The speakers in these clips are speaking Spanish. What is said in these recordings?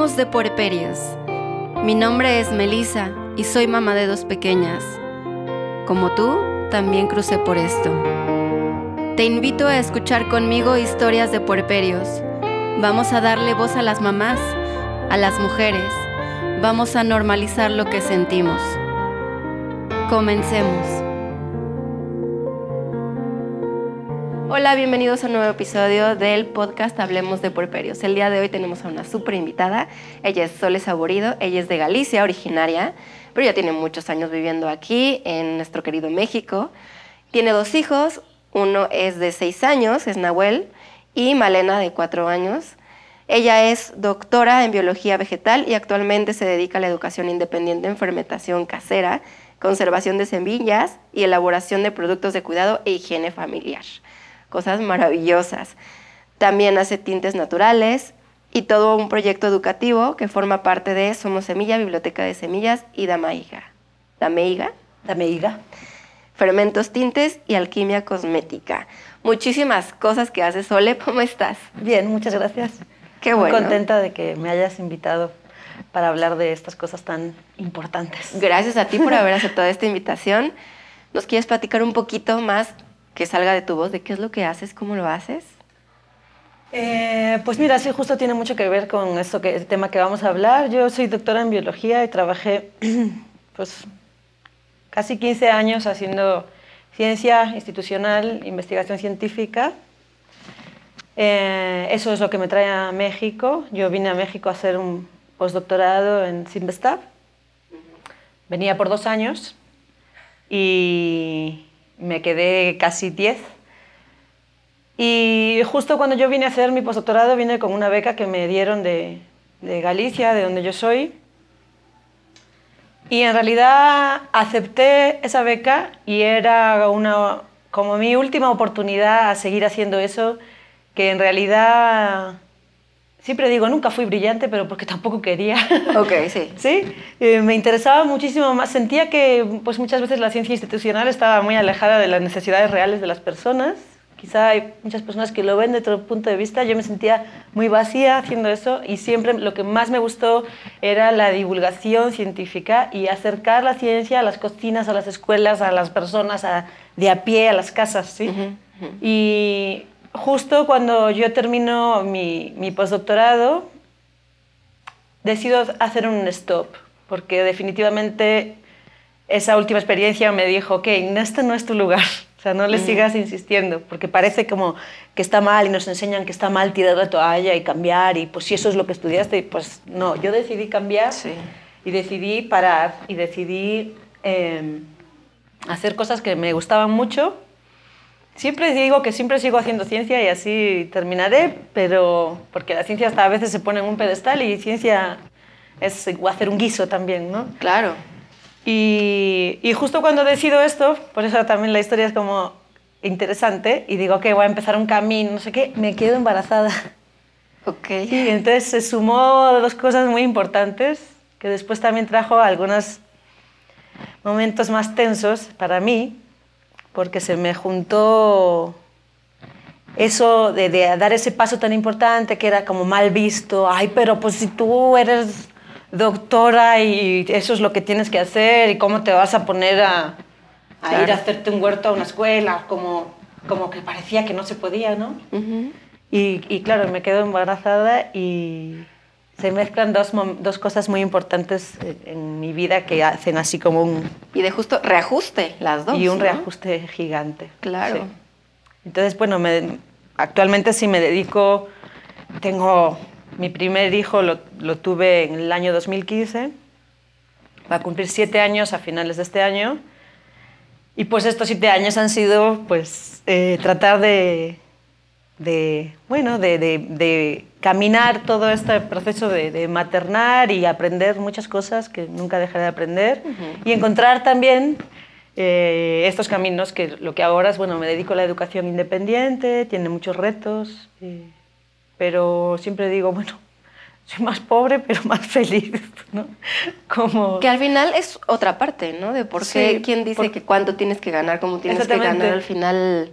De puerperios. Mi nombre es Melissa y soy mamá de dos pequeñas. Como tú, también crucé por esto. Te invito a escuchar conmigo historias de puerperios. Vamos a darle voz a las mamás, a las mujeres. Vamos a normalizar lo que sentimos. Comencemos. Hola, bienvenidos a un nuevo episodio del podcast Hablemos de Puerperios. El día de hoy tenemos a una súper invitada. Ella es Sole Saborido, ella es de Galicia, originaria, pero ya tiene muchos años viviendo aquí en nuestro querido México. Tiene dos hijos, uno es de seis años, es Nahuel, y Malena de cuatro años. Ella es doctora en biología vegetal y actualmente se dedica a la educación independiente en fermentación casera, conservación de semillas y elaboración de productos de cuidado e higiene familiar cosas maravillosas. También hace tintes naturales y todo un proyecto educativo que forma parte de Somos Semilla, Biblioteca de Semillas y Damaiga. ¿Dameiga? Dameiga. Fermentos, tintes y alquimia cosmética. Muchísimas cosas que hace Sole. ¿Cómo estás? Bien, muchas gracias. Qué bueno. Muy contenta de que me hayas invitado para hablar de estas cosas tan importantes. Gracias a ti por haber aceptado esta invitación. ¿Nos quieres platicar un poquito más que salga de tu voz de qué es lo que haces, cómo lo haces? Eh, pues mira, sí, justo tiene mucho que ver con esto que, el tema que vamos a hablar. Yo soy doctora en biología y trabajé pues casi 15 años haciendo ciencia institucional, investigación científica. Eh, eso es lo que me trae a México. Yo vine a México a hacer un postdoctorado en Simvestab. Venía por dos años y me quedé casi 10. Y justo cuando yo vine a hacer mi postdoctorado, vine con una beca que me dieron de, de Galicia, de donde yo soy. Y en realidad acepté esa beca y era una, como mi última oportunidad a seguir haciendo eso, que en realidad siempre digo, nunca fui brillante, pero porque tampoco quería. Ok, sí. sí, eh, me interesaba muchísimo más. Sentía que pues, muchas veces la ciencia institucional estaba muy alejada de las necesidades reales de las personas. Quizá hay muchas personas que lo ven desde otro punto de vista. Yo me sentía muy vacía haciendo eso y siempre lo que más me gustó era la divulgación científica y acercar la ciencia a las cocinas, a las escuelas, a las personas a, de a pie, a las casas. ¿sí? Y justo cuando yo termino mi, mi postdoctorado, decido hacer un stop, porque definitivamente esa última experiencia me dijo, ok, este no es tu lugar, o sea, no le sigas insistiendo, porque parece como que está mal y nos enseñan que está mal tirar la toalla y cambiar, y pues si eso es lo que estudiaste, pues no, yo decidí cambiar y decidí parar y decidí em, hacer cosas que me gustaban mucho Siempre digo que siempre sigo haciendo ciencia y así terminaré, pero porque la ciencia hasta a veces se pone en un pedestal y ciencia es hacer un guiso también, ¿no? Claro. Y, y justo cuando decido esto, por eso también la historia es como interesante, y digo que voy a empezar un camino, no sé qué, me quedo embarazada. Ok. Y entonces se sumó dos cosas muy importantes, que después también trajo algunos momentos más tensos para mí, porque se me juntó eso de, dar ese paso tan importante que era como mal visto, ay, pero pues si tú eres doctora y eso es lo que tienes que hacer y cómo te vas a poner a, ir a hacerte un huerto a una escuela, como, como que parecía que no se podía, ¿no? y, y, claro, me quedo embarazada y, se mezclan dos, dos, cosas muy importantes en mi vida que hacen así como un... Y de justo reajuste las dos. Y un reajuste gigante. Claro. Entonces, bueno, me, actualmente sí me dedico, tengo mi primer hijo, lo, lo, tuve en el año 2015, va a cumplir siete años a finales de este año. Y pues estos siete años han sido pues eh, tratar de, de bueno, de, de, de caminar todo este proceso de, maternar y aprender muchas cosas que nunca dejaré de aprender y encontrar también eh, estos caminos que lo que ahora es, bueno, me dedico a la educación independiente, tiene muchos retos, eh, pero siempre digo, bueno, soy más pobre pero más feliz, ¿no? Como... Que al final es otra parte, ¿no? De por qué, quién dice que cuánto tienes que ganar, cómo tienes que ganar, al final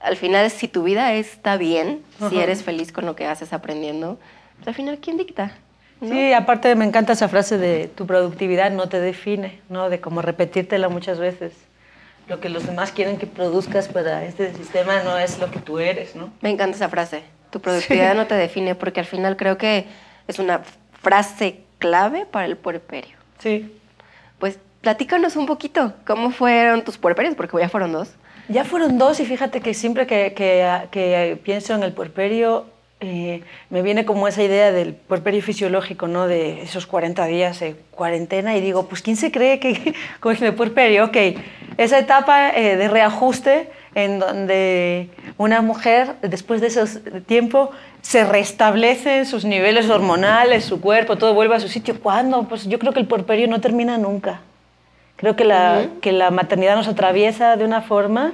al final si tu vida está bien, si eres feliz con lo que haces aprendiendo, Pues, al final, ¿quién dicta? ¿No? Sí, aparte me encanta esa frase de tu productividad no te define, ¿no? De como repetírtela muchas veces. Lo que los demás quieren que produzcas para este sistema no es lo que tú eres, ¿no? Me encanta esa frase. Tu productividad no te define porque al final creo que es una frase clave para el puerperio. Sí. Pues platícanos un poquito, ¿cómo fueron tus puerperios? Porque ya fueron dos. Ya fueron dos y fíjate que siempre que, que- que pienso en el puerperio eh, me viene como esa idea del puerperio fisiológico, ¿no? De esos 40 días de cuarentena y digo, pues ¿quién se cree que con el puerperio? Ok, esa etapa eh, de reajuste en donde una mujer después de ese tiempo se restablecen sus niveles hormonales, su cuerpo, todo vuelve a su sitio. ¿Cuándo? Pues yo creo que el puerperio no termina nunca. Creo que la, que la maternidad nos atraviesa de una forma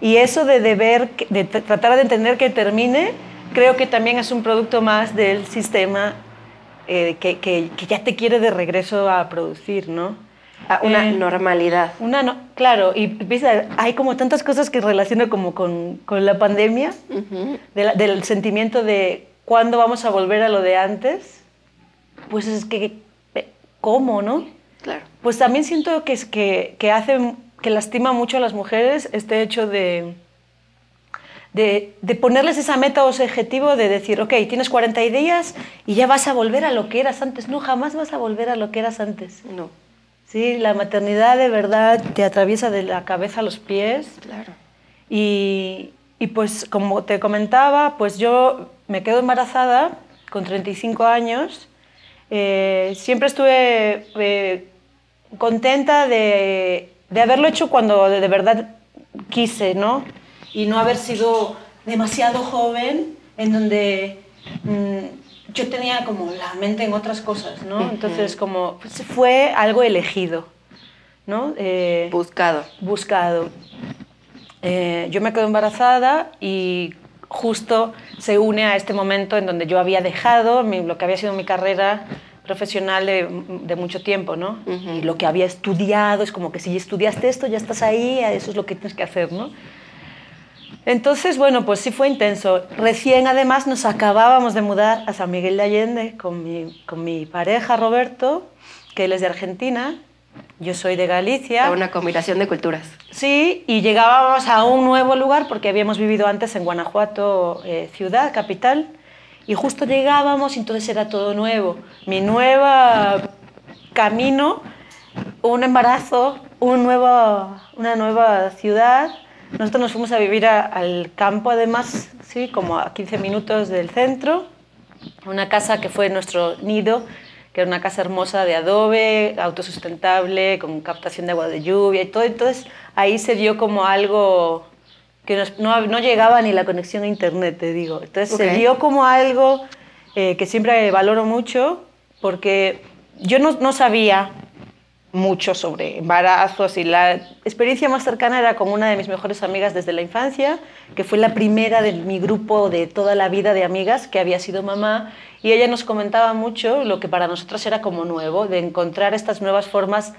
y eso de, de ver, que- de tratar de entender que termine, creo que también es un producto más del sistema eh, que, que- que ya te quiere de regreso a producir, ¿no? A una Eh, normalidad. Una, no, claro, y viste, hay como tantas cosas que relaciono como con, con la pandemia, Ujú. de la- del sentimiento de cuándo vamos a volver a lo de antes, pues es que, ¿cómo, no? Claro. Pues también siento que, es que, que hace, que lastima mucho a las mujeres este hecho de, de, de ponerles esa meta o ese objetivo de decir, ok, tienes 40 días y ya vas a volver a lo que eras antes. No, jamás vas a volver a lo que eras antes. No, Sí, la maternidad de verdad te atraviesa de la cabeza a los pies. claro. Y, y pues como te comentaba, pues yo me quedo embarazada con 35 años. Eh, siempre estuve eh, contenta de, de haberlo hecho cuando de, de verdad quise, ¿no? Y no haber sido demasiado joven en donde mm, yo tenía como la mente en otras cosas, ¿no? Entonces como pues, fue algo elegido, ¿no? Eh, Buscado. buscado. Eh, yo me quedo embarazada y justo se une a este momento en donde yo había dejado mi- lo que había sido mi carrera profesional de, de mucho tiempo, ¿no? Y lo que había estudiado, es como que si estudiaste esto, ya estás ahí, eso es lo que tienes que hacer, ¿no? Entonces, bueno, pues sí fue intenso. Recién, además, nos acabábamos de mudar a San Miguel de Allende con mi, con mi pareja, Roberto, que él es de Argentina, yo soy de Galicia. Una combinación de culturas. Sí, y llegábamos a un nuevo lugar porque habíamos vivido antes en Guanajuato, eh, ciudad, capital, y justo llegábamos y entonces era todo nuevo. Mi nueva camino, un embarazo, un nuevo, una nueva ciudad. Nosotros nos fuimos a vivir a- al campo, además, sí, como a 15 minutos del centro, una casa que fue nuestro nido, que era una casa hermosa de adobe, autosustentable, con captación de agua de lluvia y todo. Entonces ahí se dio como algo que nos- no, no llegaba ni la conexión a internet, te digo. Entonces Ok. se dio como algo eh, que siempre valoro mucho porque yo no, no sabía mucho sobre embarazos y la experiencia más cercana era con una de mis mejores amigas desde la infancia, que fue la primera de mi grupo de toda la vida de amigas que había sido mamá y ella nos comentaba mucho lo que para nosotras era como nuevo, de encontrar estas nuevas formas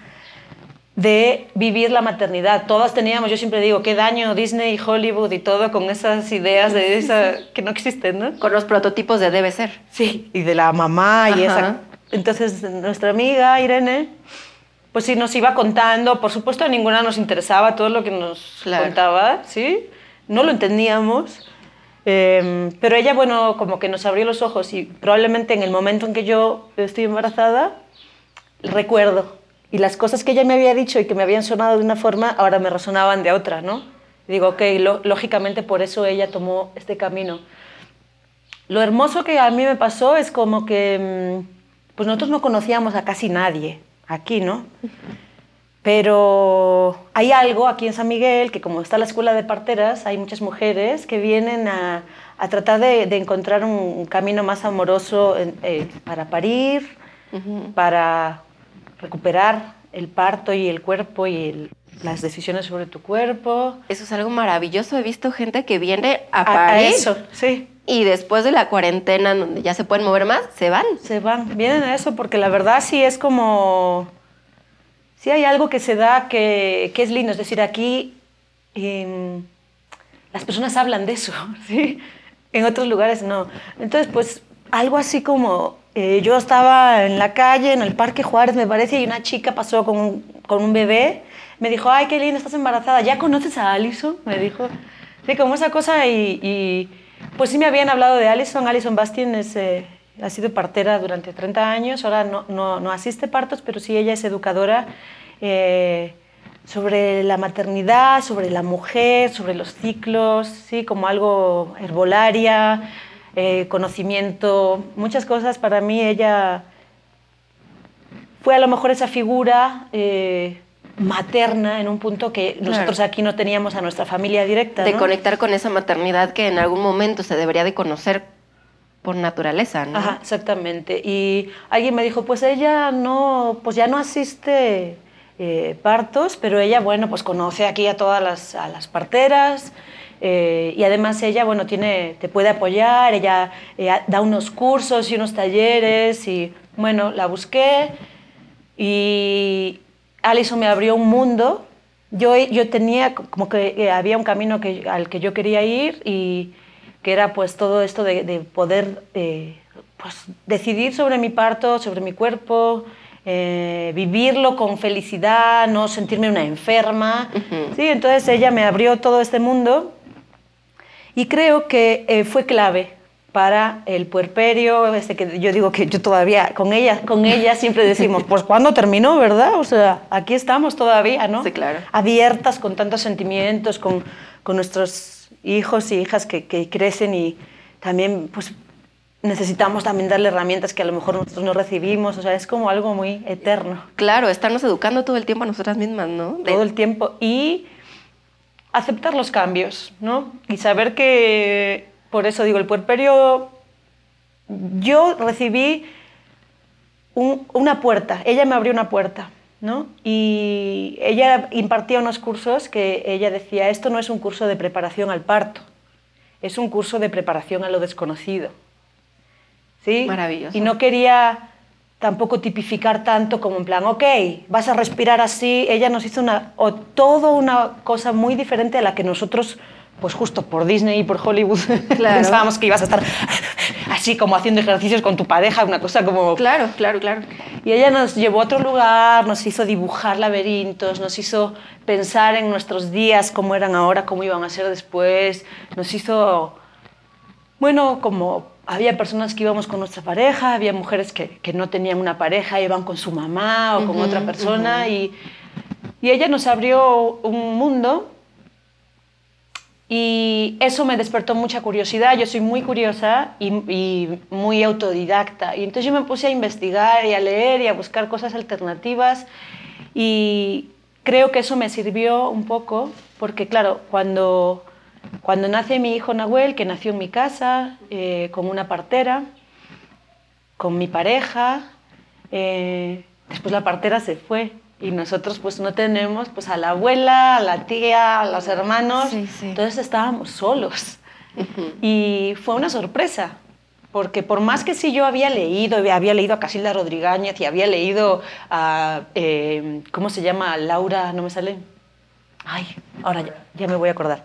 de vivir la maternidad. Todas teníamos, yo siempre digo, qué daño Disney Hollywood y todo con esas ideas de esa que no existen, ¿no? Con los prototipos de debe ser. Sí, y de la mamá y Ajá. esa. Entonces, nuestra amiga Irene, pues sí nos iba contando, por supuesto a ninguna nos interesaba todo lo que nos Claro. contaba, ¿sí? No lo entendíamos, eh, pero ella, bueno, como que nos abrió los ojos y probablemente en el momento en que yo estoy embarazada, recuerdo. Y las cosas que ella me había dicho y que me habían sonado de una forma, ahora me resonaban de otra, ¿no? Y digo, ok, lo- lógicamente por eso ella tomó este camino. Lo hermoso que a mí me pasó es como que, mm, pues nosotros no conocíamos a casi nadie aquí, ¿no? Pero hay algo aquí en San Miguel, que como está la escuela de parteras, hay muchas mujeres que vienen a, a tratar de, de encontrar un, camino más amoroso en- eh, para parir, Ujú. para recuperar el parto y el cuerpo y el- las decisiones sobre tu cuerpo. Eso es algo maravilloso. He visto gente que viene a A- a parir eso, sí. y después de la cuarentena, en donde ya se pueden mover más, se van. Se van, vienen a eso porque la verdad sí es como, sí hay algo que se da que, que es lindo, es decir, aquí em, las personas hablan de eso, ¿sí? En otros lugares no. Entonces, pues algo así como, eh, yo estaba en la calle, en el Parque Juárez, me parece, y una chica pasó con un, con un bebé, me dijo, ay, qué lindo, estás embarazada, ¿ya conoces a Alison? Me dijo, sí, como esa cosa, y, y pues sí me habían hablado de Alison, Alison Bastien es... Eh, ha sido partera durante 30 años, ahora no, no, no asiste partos, pero sí ella es educadora eh, sobre la maternidad, sobre la mujer, sobre los ciclos, ¿sí? como algo herbolaria, eh, conocimiento, muchas cosas. Para mí ella fue a lo mejor esa figura eh, materna en un punto que nosotros aquí no teníamos a nuestra familia directa. De conectar con esa maternidad que en algún momento se debería de conocer por naturaleza, ¿no? Ajá, exactamente. Y alguien me dijo, pues ella no, pues ya no asiste eh, partos, pero ella, bueno, pues conoce aquí a todas las, a las parteras, eh, y además ella, bueno, tiene, te puede apoyar, ella eh, da unos cursos y unos talleres y, bueno, la busqué y Alison me abrió un mundo. Yo, yo tenía como que eh, había un camino que, al que yo quería ir y que era pues todo esto de, de poder pues, decidir sobre mi parto, sobre mi cuerpo, vivirlo con felicidad, no sentirme una enferma. ¿sí? Entonces ella me abrió todo este mundo y creo que eh, fue clave para el puerperio, este que yo digo que yo todavía, con ella, con ella siempre decimos, pues ¿cuándo terminó, verdad? O sea, aquí estamos todavía, ¿no? Sí, claro. Abiertas con tantos sentimientos, con, con nuestros hijos y hijas que, que, crecen y también, pues, necesitamos también darle herramientas que a lo mejor nosotros no recibimos, o sea, es como algo muy eterno. Claro, estarnos educando todo el tiempo a nosotras mismas, ¿no? Todo el tiempo. Y aceptar los cambios, ¿no? Y saber que, por eso digo, el puerperio, yo recibí una puerta, ella me abrió una puerta, ¿no? Y ella impartía unos cursos que ella decía, esto no es un curso de preparación al parto, es un curso de preparación a lo desconocido. ¿Sí? Maravilloso. Y no quería tampoco tipificar tanto como en plan, ok, vas a respirar así. Ella nos hizo una, o todo una cosa muy diferente a la que nosotros, pues justo por Disney y por Hollywood, claro. pensábamos que ibas a estar así como haciendo ejercicios con tu pareja, una cosa como... Claro, claro, claro. Y ella nos llevó a otro lugar, nos hizo dibujar laberintos, nos hizo pensar en nuestros días, cómo eran ahora, cómo iban a ser después, nos hizo, bueno, como había personas que íbamos con nuestra pareja, había mujeres que, que no tenían una pareja, iban con su mamá o uh -huh, con otra persona uh -huh. y, y, ella nos abrió un mundo y eso me despertó mucha curiosidad. Yo soy muy curiosa y, y, muy autodidacta y entonces yo me puse a investigar y a leer y a buscar cosas alternativas y creo que eso me sirvió un poco porque claro, cuando cuando nace mi hijo Nahuel, que nació en mi casa, eh, con una partera, con mi pareja, eh, después la partera se fue y nosotros pues no tenemos pues a la abuela, a la tía, a los hermanos, Sí, sí. entonces estábamos solos. Y fue una sorpresa, porque por más que sí yo había leído, había leído a Casilda Rodríguez y había leído a, eh, ¿cómo se llama? Laura, no me sale. Ay, ahora ya, ya me voy a acordar.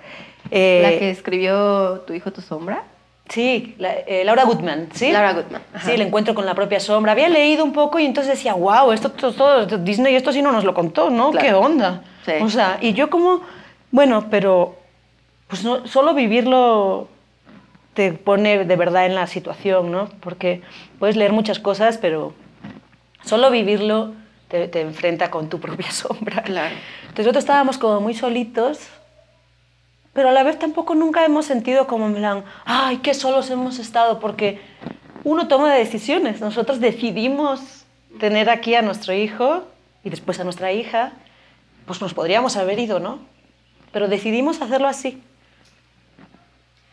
Eh, ¿La que escribió Tu hijo, tu sombra? Sí, la, eh, Laura Goodman, ¿sí? Laura Goodman. Ajá. Sí, el encuentro con la propia sombra. Había leído un poco y entonces decía, wow, esto, esto Disney esto sí no nos lo contó, ¿no? Claro. ¿Qué onda? Sí. O sea, y yo como, bueno, pero pues no, solo vivirlo te pone de verdad en la situación, ¿no? Porque puedes leer muchas cosas, pero solo vivirlo te, te enfrenta con tu propia sombra. Claro. Entonces nosotros estábamos como muy solitos pero a la vez tampoco nunca hemos sentido como en plan, ay, qué solos hemos estado, porque uno toma decisiones. Nosotros decidimos tener aquí a nuestro hijo y después a nuestra hija, pues nos podríamos haber ido, ¿no? Pero decidimos hacerlo así.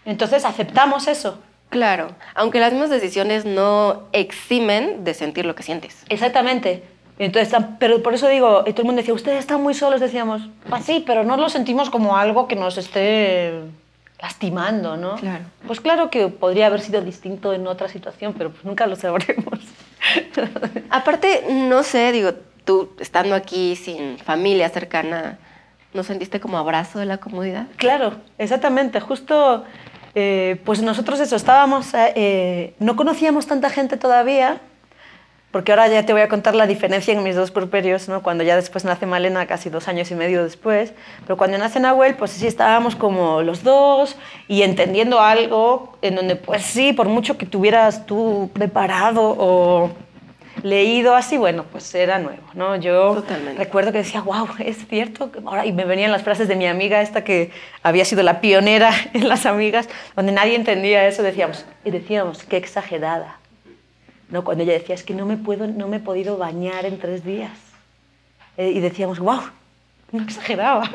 Entonces aceptamos eso. Claro, aunque las mismas decisiones no eximen de sentir lo que sientes. Exactamente. Entonces, pero por eso digo, y todo el mundo decía, ustedes están muy solos, decíamos, pues sí, pero no lo sentimos como algo que nos esté lastimando, ¿no? Claro. Pues claro que podría haber sido distinto en otra situación, pero pues nunca lo sabremos. Aparte, no sé, digo, tú estando aquí sin familia cercana, ¿no sentiste como abrazo de la comodidad? Claro, exactamente. Justo eh, pues nosotros eso, estábamos, eh, no conocíamos tanta gente todavía, porque ahora ya te voy a contar la diferencia en mis dos purperios, ¿no? cuando ya después nace Malena, casi dos años y medio después, pero cuando nace Nahuel, pues sí estábamos como los dos y entendiendo algo en donde pues sí, por mucho que tuvieras tú preparado o leído así, bueno, pues era nuevo, ¿no? Yo recuerdo que decía, wow, es cierto, ahora, y me venían las frases de mi amiga esta que había sido la pionera en las amigas, donde nadie entendía eso, decíamos, y decíamos, qué exagerada, ¿no? Cuando ella decía, es que no me, puedo, no me he podido bañar en tres días, eh, y decíamos, wow, no exageraba,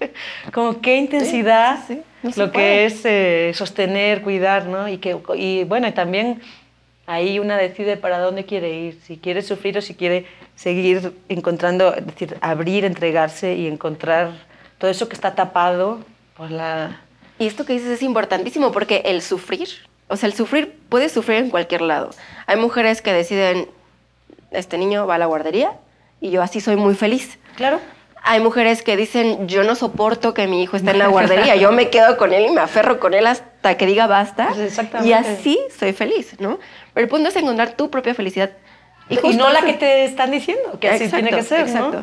como qué intensidad lo que es eh, sostener, cuidar, ¿no? Y, que, y bueno, y también ahí una decide para dónde quiere ir, si quiere sufrir o si quiere seguir encontrando, es decir, abrir, entregarse y encontrar todo eso que está tapado por la... Y esto que dices es importantísimo porque el sufrir, o sea, el sufrir puede sufrir en cualquier lado. Hay mujeres que deciden, este niño va a la guardería y yo así soy muy feliz. Claro. Hay mujeres que dicen, yo no soporto que mi hijo esté en la guardería, yo me quedo con él y me aferro con él hasta que diga basta. Pues exactamente. Y así soy feliz, ¿no? Pero el punto es encontrar tu propia felicidad. Y, no la que te están diciendo, que así tiene que ser, exacto.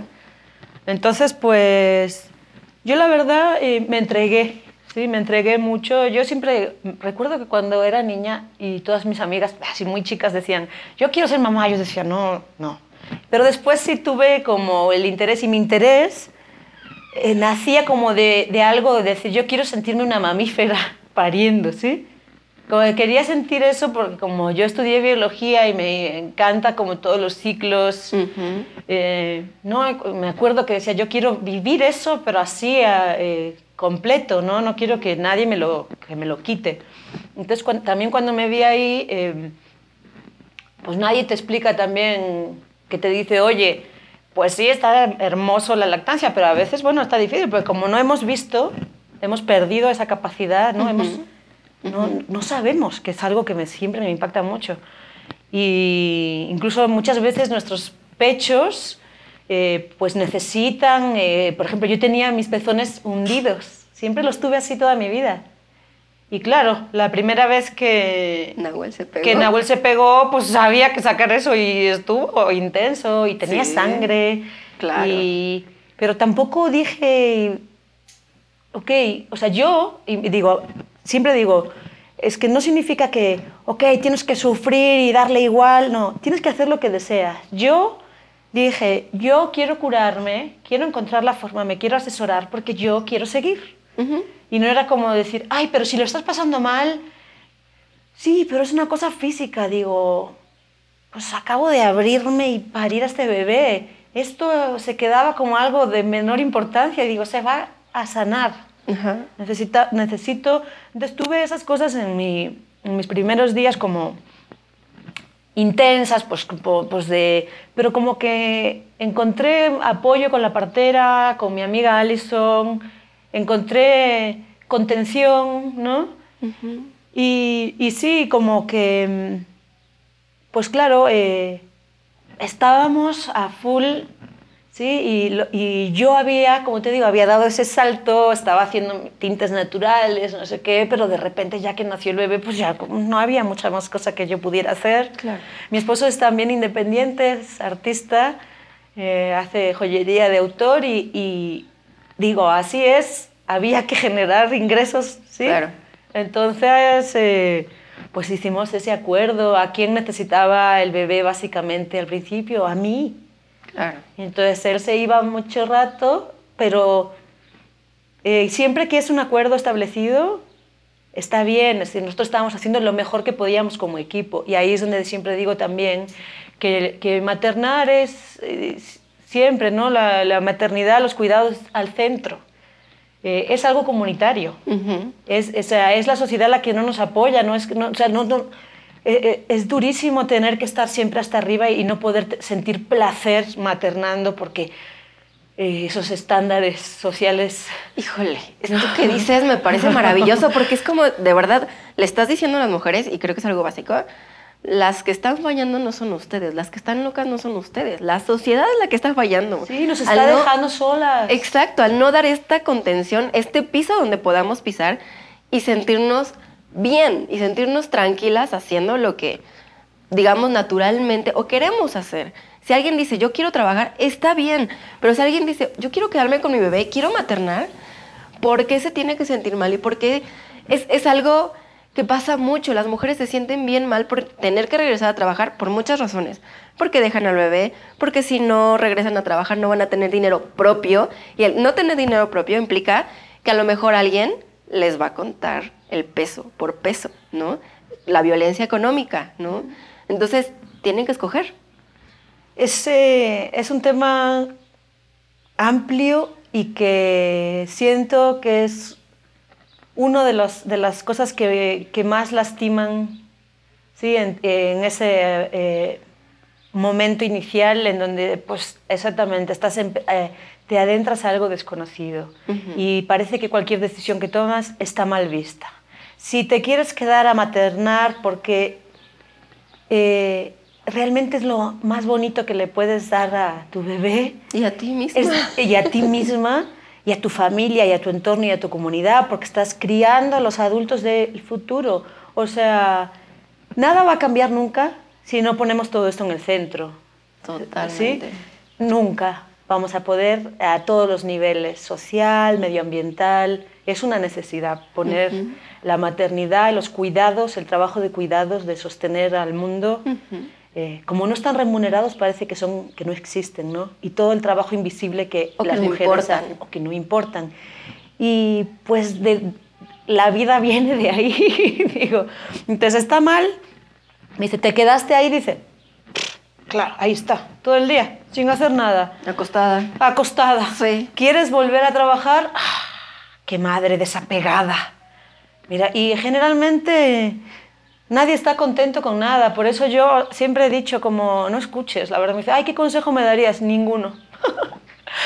Entonces, pues, yo la verdad eh, me entregué, sí, me entregué mucho. Yo siempre recuerdo que cuando era niña y todas mis amigas, así muy chicas, decían, yo quiero ser mamá. Yo decía, no, no. Pero después sí tuve como el interés y mi interés eh, nacía como de, de algo de decir, yo quiero sentirme una mamífera pariendo, ¿sí? Como quería sentir eso porque como yo estudié biología y me encanta como todos los ciclos, eh, no, me acuerdo que decía, yo quiero vivir eso, pero así eh, completo, ¿no? No quiero que nadie me lo, que me lo quite. Entonces también cuando me vi ahí, em, pues nadie te explica también, que te dice, oye, pues sí, está hermoso la lactancia, pero a veces, bueno, está difícil, porque como no hemos visto, hemos perdido esa capacidad, ¿no? hemos, no, no sabemos, que es algo que me, siempre me impacta mucho. Y incluso muchas veces nuestros pechos eh, pues necesitan, eh, por ejemplo, yo tenía mis pezones hundidos, siempre los tuve así toda mi vida. Y claro, la primera vez que Nahuel se pegó, que Nahuel se pegó pues había que sacar eso y estuvo intenso y tenía sangre. Claro. pero tampoco dije, ok, o sea, yo, y digo, siempre digo, es que no significa que, ok, tienes que sufrir y darle igual, no, tienes que hacer lo que deseas. Yo dije, yo quiero curarme, quiero encontrar la forma, me quiero asesorar porque yo quiero seguir. Y no era como decir, ay, pero si lo estás pasando mal, sí, pero es una cosa física, digo, pues acabo de abrirme y parir a este bebé. Esto se quedaba como algo de menor importancia y digo, se va a sanar. Necesita, necesito, entonces tuve esas cosas en, mi, en, mis primeros días como intensas, pues, pues de, pero como que encontré apoyo con la partera, con mi amiga Alison, encontré contención, ¿no? y, y, sí, como que, pues claro, eh, estábamos a full ¿sí? Y, y, yo había, como te digo, había dado ese salto, estaba haciendo tintes naturales, no sé qué, pero de repente ya que nació el bebé, pues ya no había mucha más cosa que yo pudiera hacer. Claro. Mi esposo es también independiente, es artista, eh, hace joyería de autor y, y, digo, así es, había que generar ingresos, ¿sí? Claro. Entonces... Eh, pues hicimos ese acuerdo. ¿A quién necesitaba el bebé básicamente al principio? A mí. Entonces él se iba mucho rato, pero eh, siempre que es un acuerdo establecido, está bien. Es decir, nosotros estábamos haciendo lo mejor que podíamos como equipo. Y ahí es donde siempre digo también que, que maternar es eh, siempre, ¿no? La, maternidad, los cuidados al centro. Eh, es algo comunitario. es, es, es, la sociedad la que no nos apoya, no es, no, o sea, no, no es durísimo tener que estar siempre hasta arriba y no poder sentir placer maternando porque eh, esos estándares sociales... Híjole, esto que dices me parece maravilloso porque es como, de verdad, le estás diciendo a las mujeres, y creo que es algo básico, las que están fallando no son ustedes, las que están locas no son ustedes, la sociedad es la que está fallando. Sí, nos está dejando solas. Exacto, al no dar esta contención, este piso donde podamos pisar y sentirnos bien y sentirnos tranquilas haciendo lo que, digamos, naturalmente o queremos hacer. Si alguien dice, yo quiero trabajar, está bien, pero si alguien dice, yo quiero quedarme con mi bebé, quiero maternar, ¿por qué se tiene que sentir mal? ¿Y por qué es, es algo que pasa mucho. Las mujeres se sienten bien mal por tener que regresar a trabajar por muchas razones. Porque dejan al bebé, porque si no regresan a trabajar no van a tener dinero propio. Y el no tener dinero propio implica que a lo mejor alguien les va a contar el peso por peso, ¿no? La violencia económica, ¿no? Entonces, tienen que escoger. Ese es un tema amplio y que siento que es una de, de las cosas que, que más lastiman ¿sí? en, ese eh, momento inicial en donde pues exactamente estás eh, te adentras a algo desconocido y parece que cualquier decisión que tomas está mal vista. Si te quieres quedar a maternar porque eh, realmente es lo más bonito que le puedes dar a tu bebé. Y a ti misma. y a ti misma y a tu familia y a tu entorno y a tu comunidad, porque estás criando a los adultos del futuro. O sea, nada va a cambiar nunca si no ponemos todo esto en el centro. Totalmente. ¿Sí? Nunca vamos a poder a todos los niveles, social, medioambiental. Es una necesidad poner la maternidad, los cuidados, el trabajo de cuidados, de sostener al mundo. Eh, como no están remunerados, parece que, son, que no existen, ¿no? Y todo el trabajo invisible que las mujeres hacen, o que no importan. Y pues de, la vida viene de ahí, digo. Entonces está mal. Me dice, ¿te quedaste ahí? Dice, claro, ahí está, todo el día, sin hacer nada. Acostada. Acostada. Sí. ¿Quieres volver a trabajar? ¡Ah! ¡Qué madre desapegada! Mira, y generalmente nadie está contento con nada. Por eso yo siempre he dicho como, no escuches, la verdad. Me dice, ay, ¿qué consejo me darías? Ninguno.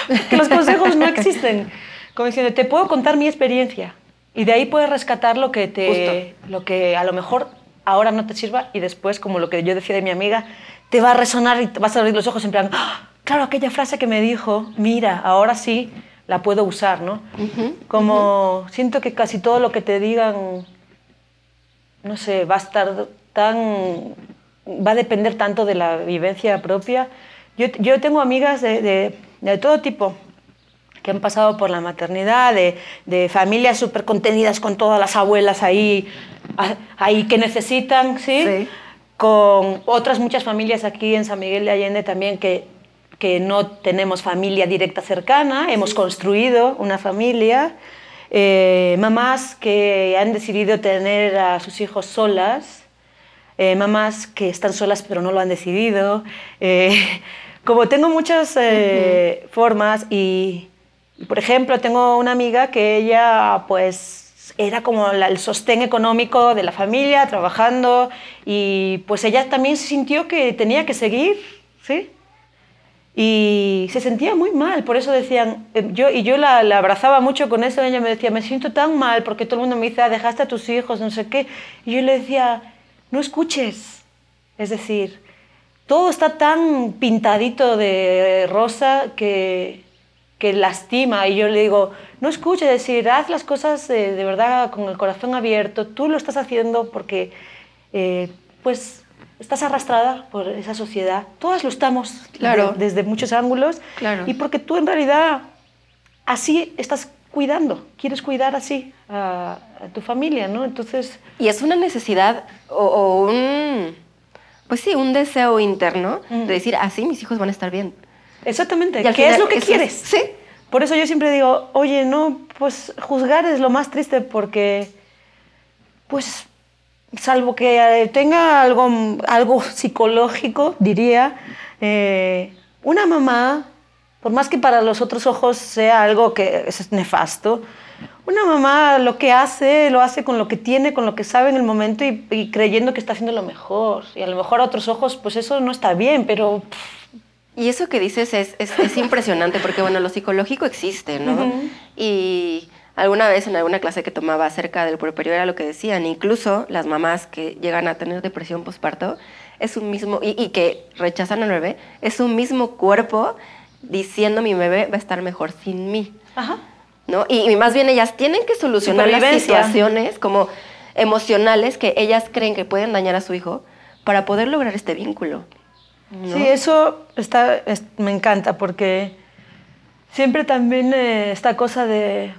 que los consejos no existen. Como diciendo, te puedo contar mi experiencia. Y de ahí puedes rescatar lo que, te, lo que a lo mejor ahora no te sirva y después, como lo que yo decía de mi amiga, te va a resonar y te vas a abrir los ojos en plan, ¡Ah! claro, aquella frase que me dijo, mira, ahora sí la puedo usar, ¿no? como siento que casi todo lo que te digan no sé, va a estar tan, va a depender tanto de la vivencia propia. Yo, yo tengo amigas de, de, todo tipo que han pasado por la maternidad, de, de familias súper contenidas con todas las abuelas ahí, ahí que necesitan, ¿sí? Con otras muchas familias aquí en San Miguel de Allende también que, que no tenemos familia directa cercana, hemos construido una familia. Eh, mamás que han decidido tener a sus hijos solas, eh, mamás que están solas pero no lo han decidido. Eh, como tengo muchas formas y, por ejemplo, tengo una amiga que ella pues era como el sostén económico de la familia, trabajando, y pues ella también sintió que tenía que seguir, ¿sí? Y se sentía muy mal, por eso decían, eh, yo, y yo la, abrazaba mucho con eso, ella me decía, me siento tan mal porque todo el mundo me dice, ah, dejaste a tus hijos, no sé qué. Y yo le decía, no escuches. Es decir, todo está tan pintadito de rosa que, que lastima. Y yo le digo, no escuches, es decir, haz las cosas de, verdad con el corazón abierto, tú lo estás haciendo porque, eh, pues, estás arrastrada por esa sociedad. Todas lo estamos claro. desde muchos ángulos. Claro. Y porque tú en realidad así estás cuidando, quieres cuidar así a, tu familia, ¿no? Entonces... Y es una necesidad o, un... Pues sí, un deseo interno de decir, así mis hijos van a estar bien. Exactamente. ¿Qué es lo que quieres? sí. Por eso yo siempre digo, oye, no, pues juzgar es lo más triste porque, pues salvo que eh, tenga algo, algo psicológico, diría, eh, una mamá, por más que para los otros ojos sea algo que es nefasto, una mamá lo que hace, lo hace con lo que tiene, con lo que sabe en el momento y, creyendo que está haciendo lo mejor. Y a lo mejor a otros ojos, pues eso no está bien, pero... Y eso que dices es, es, impresionante porque, bueno, lo psicológico existe, ¿no? Y alguna vez en alguna clase que tomaba acerca del puerperio era lo que decían, incluso las mamás que llegan a tener depresión postparto, es un mismo, y, que rechazan al bebé, es un mismo cuerpo diciendo mi bebé va a estar mejor sin mí. ¿No? Y, más bien ellas tienen que solucionar las situaciones como emocionales que ellas creen que pueden dañar a su hijo para poder lograr este vínculo. ¿No? Sí, eso está, es- me encanta porque siempre también eh, esta cosa de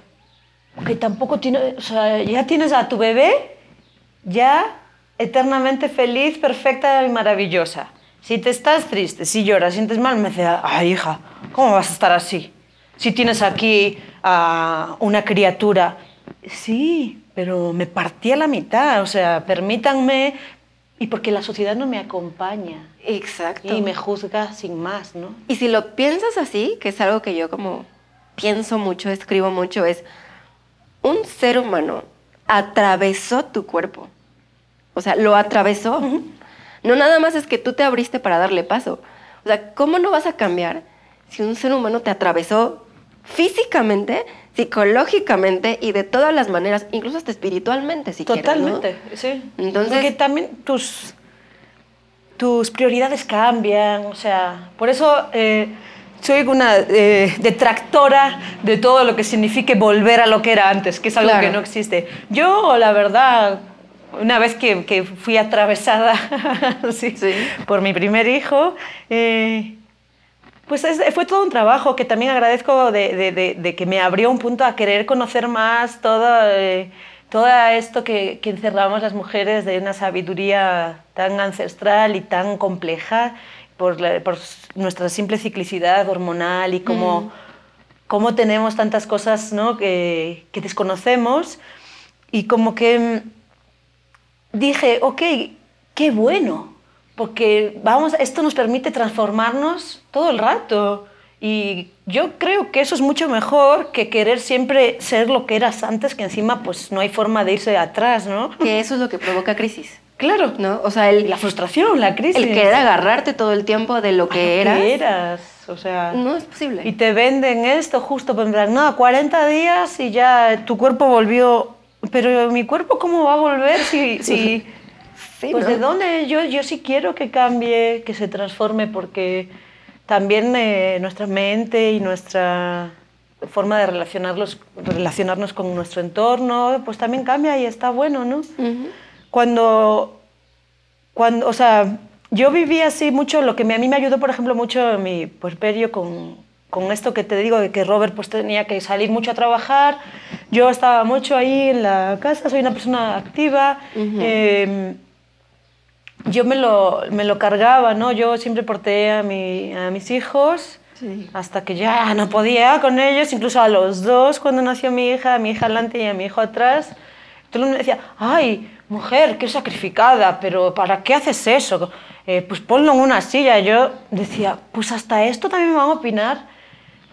que tampoco tiene, o sea, ya tienes a tu bebé ya eternamente feliz, perfecta y maravillosa. Si te estás triste, si lloras, sientes mal, me dice, ay hija, ¿cómo vas a estar así? Si tienes aquí a una criatura. Sí, pero me partí a la mitad, o sea, permítanme, y porque la sociedad no me acompaña Exacto. y me juzga sin más, ¿no? Y si lo piensas así, que es algo que yo como pienso mucho, escribo mucho, es un ser humano atravesó tu cuerpo. O sea, lo atravesó. No nada más es que tú te abriste para darle paso. O sea, ¿cómo no vas a cambiar si un ser humano te atravesó físicamente, psicológicamente y de todas las maneras, incluso hasta espiritualmente, si quieres, ¿no? Totalmente, sí. Entonces- Porque también tus, tus prioridades cambian, o sea, por eso eh, soy una eh, detractora de todo lo que signifique volver a lo que era antes, que es algo Claro. que no existe. Yo, la verdad, una vez que, que fui atravesada sí, Sí. por mi primer hijo, eh, pues es- fue todo un trabajo que también agradezco de, de- de- de que me abrió un punto a querer conocer más todo, eh, todo esto que, que encerramos las mujeres de una sabiduría tan ancestral y tan compleja por, la- por nuestra simple ciclicidad hormonal y cómo, cómo tenemos tantas cosas ¿no? que, que desconocemos y como que mm, dije, ok, qué bueno, porque vamos, esto nos permite transformarnos todo el rato. Y yo creo que eso es mucho mejor que querer siempre ser lo que eras antes, que encima pues no hay forma de irse atrás, ¿no? Que eso es lo que provoca crisis, Claro, ¿no? O sea, el, la frustración, la crisis. el querer agarrarte todo el tiempo de lo que eras, eras, o sea... no es posible. Y te venden esto justo, en plan, no, 40 días y ya tu cuerpo volvió. Pero mi cuerpo, ¿cómo va a volver si.? si Sí, pues ¿no? de dónde yo, yo sí quiero que cambie, que se transforme, porque también eh, nuestra mente y nuestra forma de relacionarlos, relacionarnos con nuestro entorno, pues también cambia y está bueno, ¿no? Ujú. cuando, cuando, o sea, yo viví así mucho, lo que me- a mí me ayudó, por ejemplo, mucho en mi puerperio con, con esto que te digo, de que Robert pues tenía que salir mucho a trabajar, yo estaba mucho ahí en la casa, soy una persona activa, Ujú. eh, yo me lo, me lo cargaba, ¿no? Yo siempre porté a, mi, a mis hijos Sí. hasta que ya no podía con ellos, incluso a los dos cuando nació mi hija, a mi hija adelante y a mi hijo atrás. Todo el mundo me decía, ay, mujer, qué sacrificada, pero ¿para qué haces eso? Eh, pues ponlo en una silla. Yo decía, pues hasta esto también me van a opinar.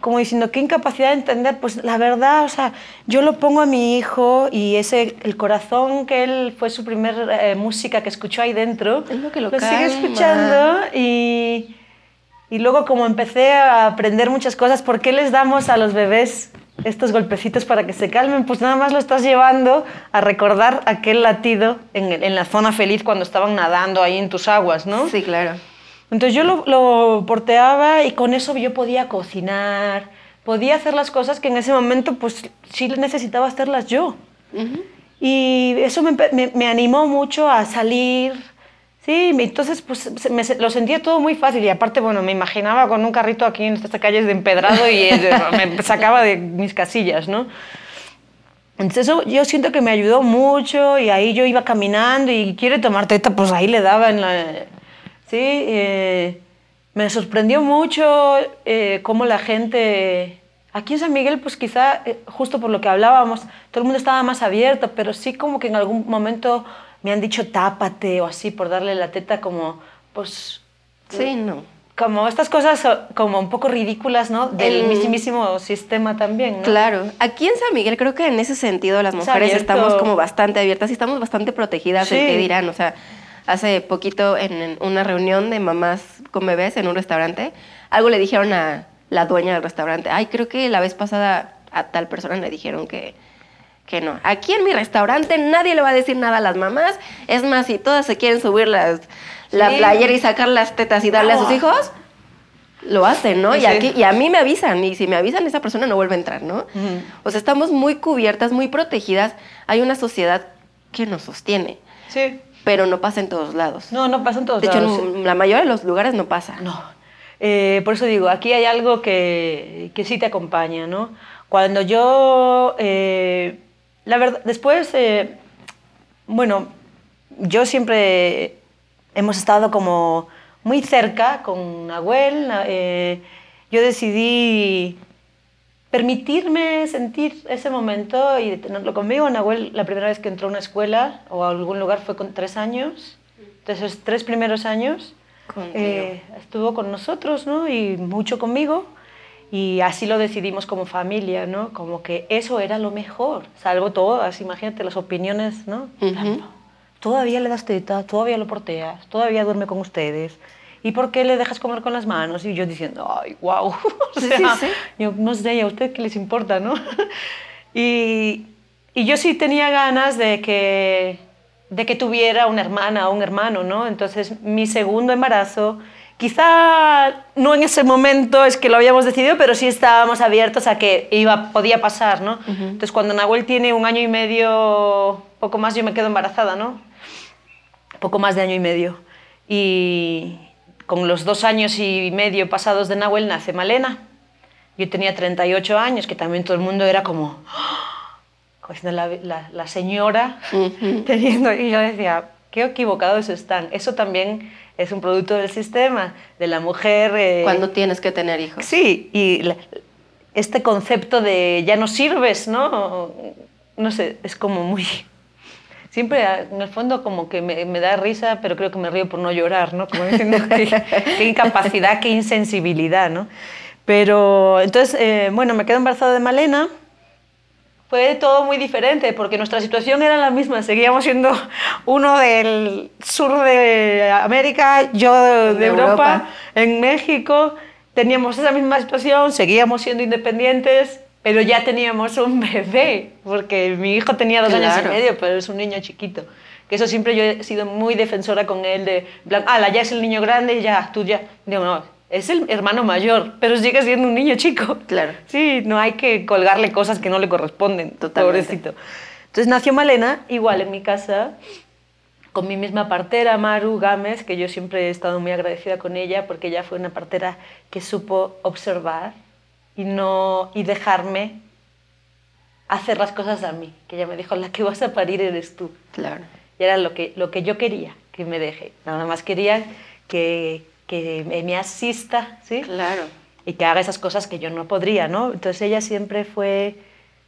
Como diciendo, qué incapacidad de entender. Pues la verdad, o sea, yo lo pongo a mi hijo y ese, el corazón que él fue su primer eh, música que escuchó ahí dentro, Es lo que lo sigue calma. escuchando y, y luego como empecé a aprender muchas cosas, ¿por qué les damos a los bebés estos golpecitos para que se calmen? Pues nada más lo estás llevando a recordar aquel latido en, en la zona feliz cuando estaban nadando ahí en tus aguas, ¿no? Sí, claro. Entonces yo lo, lo porteaba y con eso yo podía cocinar, podía hacer las cosas que en ese momento pues sí necesitaba hacerlas yo. Y eso me, me- me animó mucho a salir. Sí, entonces pues me, lo sentía todo muy fácil y aparte, bueno, me imaginaba con un carrito aquí en estas calles de empedrado y eh, me sacaba de mis casillas, ¿no? Entonces eso yo siento que me ayudó mucho y ahí yo iba caminando y quiere tomar teta, pues ahí le daba en la... Sí, eh, me sorprendió mucho eh, cómo la gente... Aquí en San Miguel, pues quizá, eh, justo por lo que hablábamos, todo el mundo estaba más abierto, pero sí como que en algún momento me han dicho tápate o así por darle la teta como, pues, Sí, no. como estas cosas como un poco ridículas, ¿no? Del El- mismísimo sistema también, ¿no? Claro. Aquí en San Miguel creo que en ese sentido las mujeres estamos como bastante abiertas y estamos bastante protegidas del Sí. que dirán. O sea, hace poquito en, una reunión de mamás con bebés en un restaurante, algo le dijeron a la dueña del restaurante. Ay, creo que la vez pasada a tal persona le dijeron que, que no. Aquí en mi restaurante nadie le va a decir nada a las mamás. Es más, si todas se quieren subir las, la Sí. playera y sacar las tetas y darle a sus hijos, lo hacen, ¿no? Sí, Y, aquí, y a mí me avisan, y si me avisan, esa persona no vuelve a entrar, ¿no? O sea, estamos muy cubiertas, muy protegidas. Hay una sociedad que nos sostiene. Sí. Pero no pasa en todos lados. No, no pasa en todos de hecho, lados. en la mayoría de los lugares no pasa. No. Eh, por eso digo, aquí hay algo que, que sí te acompaña, ¿no? Cuando yo, eh, la verdad, después, eh, bueno, yo siempre hemos estado como muy cerca con Nahuel. eh, yo decidí permitirme sentir ese momento y tenerlo conmigo. Nahuel, la primera vez que entró a una escuela o a algún lugar fue con tres años. Entonces, esos tres primeros años eh, estuvo con nosotros, ¿no? Y mucho conmigo. Y así lo decidimos como familia, ¿no? Como que eso era lo mejor, salvo todas, imagínate las opiniones, ¿no? Todavía le das teta, todavía lo porteas, todavía duerme con ustedes. ¿Y por qué le dejas comer con las manos? Y yo diciendo, ay, wow. O sea, sí, sí. Yo no sé, ¿y a usted qué les importa, no? y, y yo sí tenía ganas de que, de que tuviera una hermana o un hermano, ¿no? Entonces, mi segundo embarazo, quizá no en ese momento es que lo habíamos decidido, pero sí estábamos abiertos a que iba, podía pasar, ¿no? Entonces, cuando Nahuel tiene un año y medio, poco más, yo me quedo embarazada, ¿no? Poco más de año y medio. Y con los dos años y medio pasados de Nahuel nace Malena. Yo tenía 38 años, que también todo el mundo era como, diciendo la, la- la señora teniendo, y yo decía, qué equivocados están. Eso también es un producto del sistema, de la mujer. eh, Cuando tienes que tener hijos. Sí, y la- este concepto de ya no sirves, ¿no? No sé, es como muy... Siempre, en el fondo, como que me, me da risa, pero creo que me río por no llorar, ¿no? Como diciendo, qué, qué incapacidad, qué insensibilidad, ¿no? Pero, entonces, eh, bueno, me quedo embarazada de Malena. Fue todo muy diferente, porque nuestra situación era la misma. Seguíamos siendo uno del sur de América, yo de, De Europa, Europa. en México. Teníamos esa misma situación, seguíamos siendo independientes, pero ya teníamos un bebé, porque mi hijo tenía dos años Claro. y medio, pero es un niño chiquito. Que eso siempre yo he sido muy defensora con él, de, ah, ya es el niño grande, ya, tú ya. Digo, no, es el hermano mayor, pero sigue siendo un niño chico. Claro. Sí, no hay que colgarle cosas que no le corresponden, Totalmente. pobrecito. Entonces nació Malena, igual en mi casa, con mi misma partera, Maru Gámez, que yo siempre he estado muy agradecida con ella, porque ella fue una partera que supo observar y, no, y dejarme hacer las cosas a mí, que ella me dijo, la que vas a parir eres tú. Claro. Y era lo que, lo que yo quería, que me deje. Nada más quería que, que me- me asista, ¿sí? Claro. y que haga esas cosas que yo no podría, ¿no? Entonces ella siempre fue,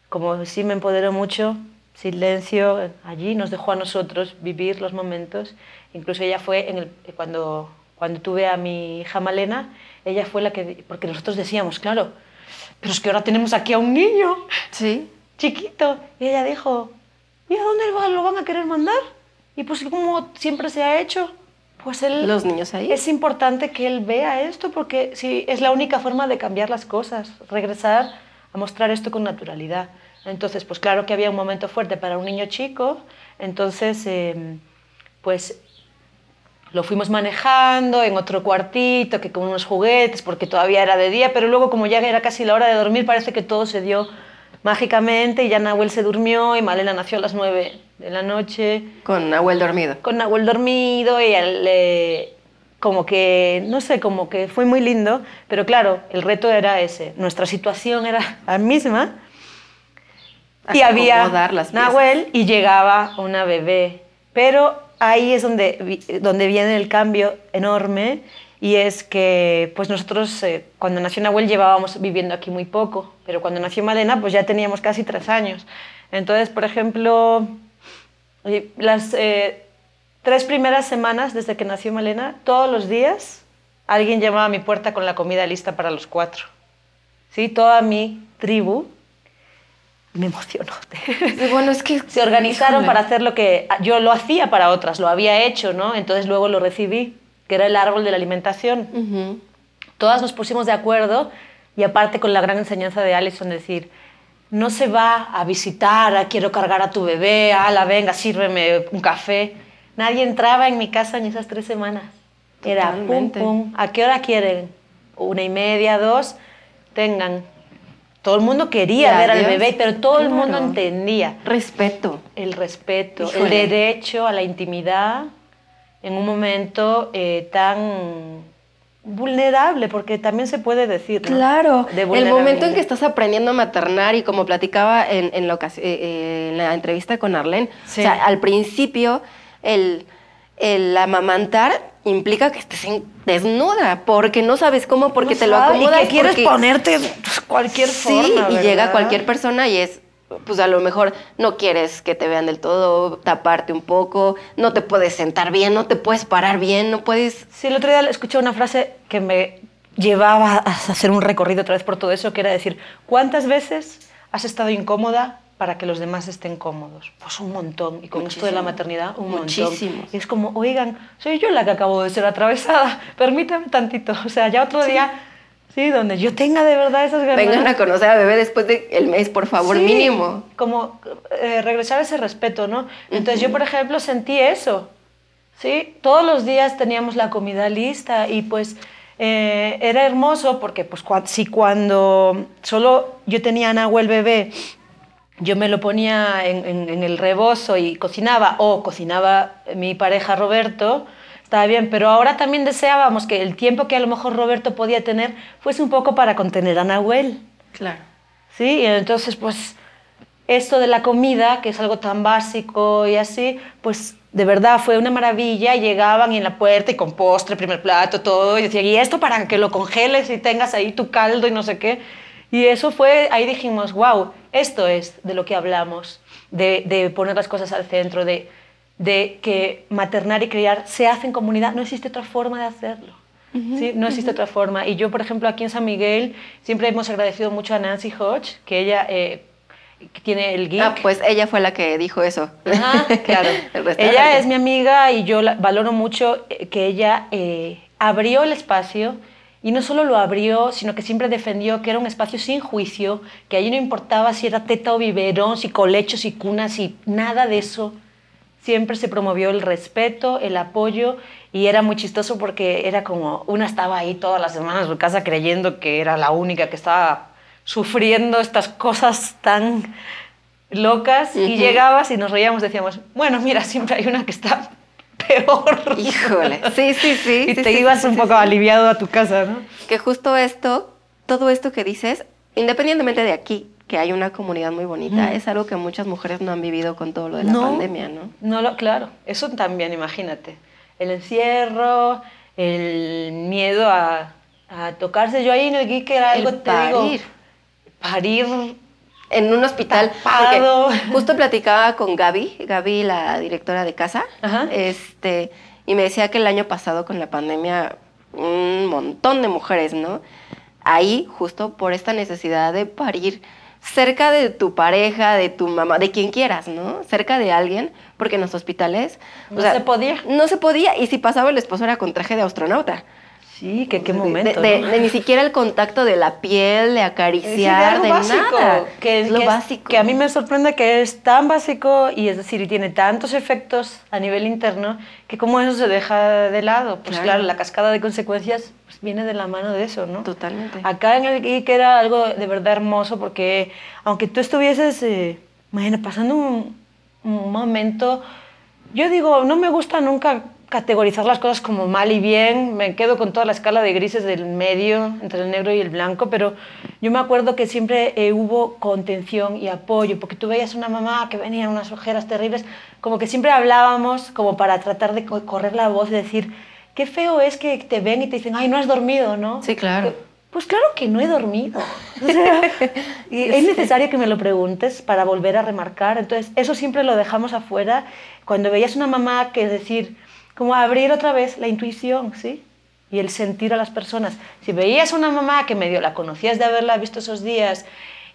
como sí me empoderó mucho, silencio allí, nos dejó a nosotros vivir los momentos. Incluso ella fue, en el, cuando, cuando tuve a mi hija Malena, ella fue la que, porque nosotros decíamos, claro, pero es que ahora tenemos aquí a un niño Sí. chiquito. Y ella dijo, ¿y a dónde lo van a querer mandar? Y pues como siempre se ha hecho, pues él... Los niños ahí. Es importante que él vea esto porque sí, es la única forma de cambiar las cosas, regresar a mostrar esto con naturalidad. Entonces, pues claro que había un momento fuerte para un niño chico, entonces, eh, pues lo fuimos manejando en otro cuartito, que con unos juguetes, porque todavía era de día, pero luego como ya era casi la hora de dormir, parece que todo se dio mágicamente y ya Nahuel se durmió y Malena nació a las nueve de la noche Con Nahuel dormido. con Nahuel dormido y eh, como que, no sé, como que fue muy lindo, pero claro, el reto era ese, nuestra situación era la misma y había. Nahuel y llegaba una bebé, pero ahí es donde, donde viene el cambio enorme y es que pues nosotros eh, cuando nació Nahuel llevábamos viviendo aquí muy poco, pero cuando nació Malena pues ya teníamos casi tres años. Entonces, por ejemplo, las eh, tres primeras semanas desde que nació Malena, todos los días alguien llamaba a mi puerta con la comida lista para los cuatro. ¿Sí? Toda mi tribu me emocionó. Bueno, es que Se organizaron para hacer lo que yo lo hacía para otras, lo había hecho, ¿no? Entonces luego lo recibí, que era el árbol de la alimentación Ujú. todas nos pusimos de acuerdo y aparte con la gran enseñanza de Alison decir, no se va a visitar, a quiero cargar a tu bebé, ala, venga, sírveme un café. Nadie entraba en mi casa en esas tres semanas. Era pum, pum, ¿a qué hora quieren? Una y media, dos, tengan. Todo el mundo quería ver al bebé, pero todo el mundo entendía Respeto. el respeto, Híjole. el derecho a la intimidad en un momento eh, tan vulnerable, porque también se puede decir, ¿no? Claro, De el momento en que estás aprendiendo a maternar y como platicaba en, en la, ocasi- eh, eh, en la entrevista con Arlene, Sí. o sea, al principio el, el amamantar implica que estés desnuda, porque no sabes cómo, porque No te lo acomodas. Y que quieres porque- ponerte cualquier forma, Sí, y llega cualquier persona y es, pues a lo mejor no quieres que te vean del todo, taparte un poco, no te puedes sentar bien, no te puedes parar bien, no puedes... Sí, el otro día escuché una frase que me llevaba a hacer un recorrido otra vez por todo eso, que era decir, ¿cuántas veces has estado incómoda para que los demás estén cómodos? Pues un montón. Y con esto de la Muchísimo. maternidad, un Muchísimos. montón. Y es como, oigan, soy yo la que acabo de ser atravesada, permítame tantito. O sea, ya otro día, sí, donde yo tenga de verdad esas ganas. Vengan a conocer a bebé después del mes, por favor, Sí, mínimo. Como eh, regresar a ese respeto, ¿no? Entonces yo, por ejemplo, sentí eso. ¿sí? Todos los días teníamos la comida lista y pues eh, era hermoso porque pues cua- si cuando solo yo tenía a Nahuel bebé, yo me lo ponía en, en- en el rebozo y cocinaba o cocinaba mi pareja Roberto, estaba bien, pero ahora también deseábamos que el tiempo que a lo mejor Roberto podía tener fuese un poco para contener a Nahuel. Claro. ¿sí? Y entonces, pues, esto de la comida, que es algo tan básico y así, pues, de verdad fue una maravilla. Llegaban y en la puerta y con postre, primer plato, todo, y decían, y esto para que lo congeles y tengas ahí tu caldo y no sé qué. Y eso fue, ahí dijimos, wow, esto es de lo que hablamos, de, de poner las cosas al centro, de, de que maternar y criar se hace en comunidad, no existe otra forma de hacerlo. ¿sí? No existe otra forma. Y yo, por ejemplo, aquí en San Miguel, siempre hemos agradecido mucho a Nancy Hodge, que ella eh, que tiene el geek. Ah, pues ella fue la que dijo eso. Ajá, claro. Ella es mi amiga y yo la- valoro mucho eh, que ella eh, abrió el espacio y no solo lo abrió, sino que siempre defendió que era un espacio sin juicio, que allí no importaba si era teta o biberón, si colechos y cunas y nada de eso. Siempre se promovió el respeto, el apoyo y era muy chistoso porque era como una estaba ahí todas las semanas en su casa creyendo que era la única que estaba sufriendo estas cosas tan locas y llegabas y nos reíamos decíamos, bueno, mira, siempre hay una que está peor. Híjole. Sí, sí, sí. y sí, te sí, ibas sí, un poco aliviado a tu casa, ¿no? Que justo esto, todo esto que dices, independientemente de aquí, que hay una comunidad muy bonita, Mm. es algo que muchas mujeres no han vivido con todo lo de la No. pandemia, ¿no? No, lo, claro, eso también, imagínate. El encierro, el miedo a, a tocarse. Yo ahí en el geek era algo, El te digo, parir. En un hospital. Tapado. Justo platicaba con Gaby, Gaby, la directora de casa, Ajá. este, y me decía que el año pasado con la pandemia un montón de mujeres, ¿no? Ahí, justo por esta necesidad de parir cerca de tu pareja, de tu mamá, de quien quieras, ¿no? Cerca de alguien, porque en los hospitales... No se podía. No se podía, y si pasaba el esposo era con traje de astronauta. Sí, que qué De- momento. De, ¿no? de ni siquiera el contacto de la piel, de Sí, acariciar, algo de básico, nada. Que, Es lo que básico. que a mí me sorprende que es tan básico y es decir, y tiene tantos efectos a nivel interno que como eso se deja de lado. Pues Claro. claro, la cascada de consecuencias pues, viene de la mano de eso, ¿no? Totalmente. Acá en el geek era algo de verdad hermoso porque aunque tú estuvieses, eh, bueno, pasando un, un momento, yo digo, no me gusta nunca categorizar las cosas como mal y bien, me quedo con toda la escala de grises del medio, entre el negro y el blanco, pero yo me acuerdo que siempre eh, hubo contención y apoyo, porque tú veías una mamá que venía unas ojeras terribles, como que siempre hablábamos como para tratar de co- correr la voz y decir, qué feo es que te ven y te dicen, ay, no has dormido, ¿no? Sí, claro. Pues claro que no he dormido. O sea, y es necesario que me lo preguntes para volver a remarcar. Entonces, eso siempre lo dejamos afuera. Cuando veías una mamá que decir, como abrir otra vez la intuición, ¿sí? Y el sentir a las personas. Si veías una mamá que medio la conocías de haberla visto esos días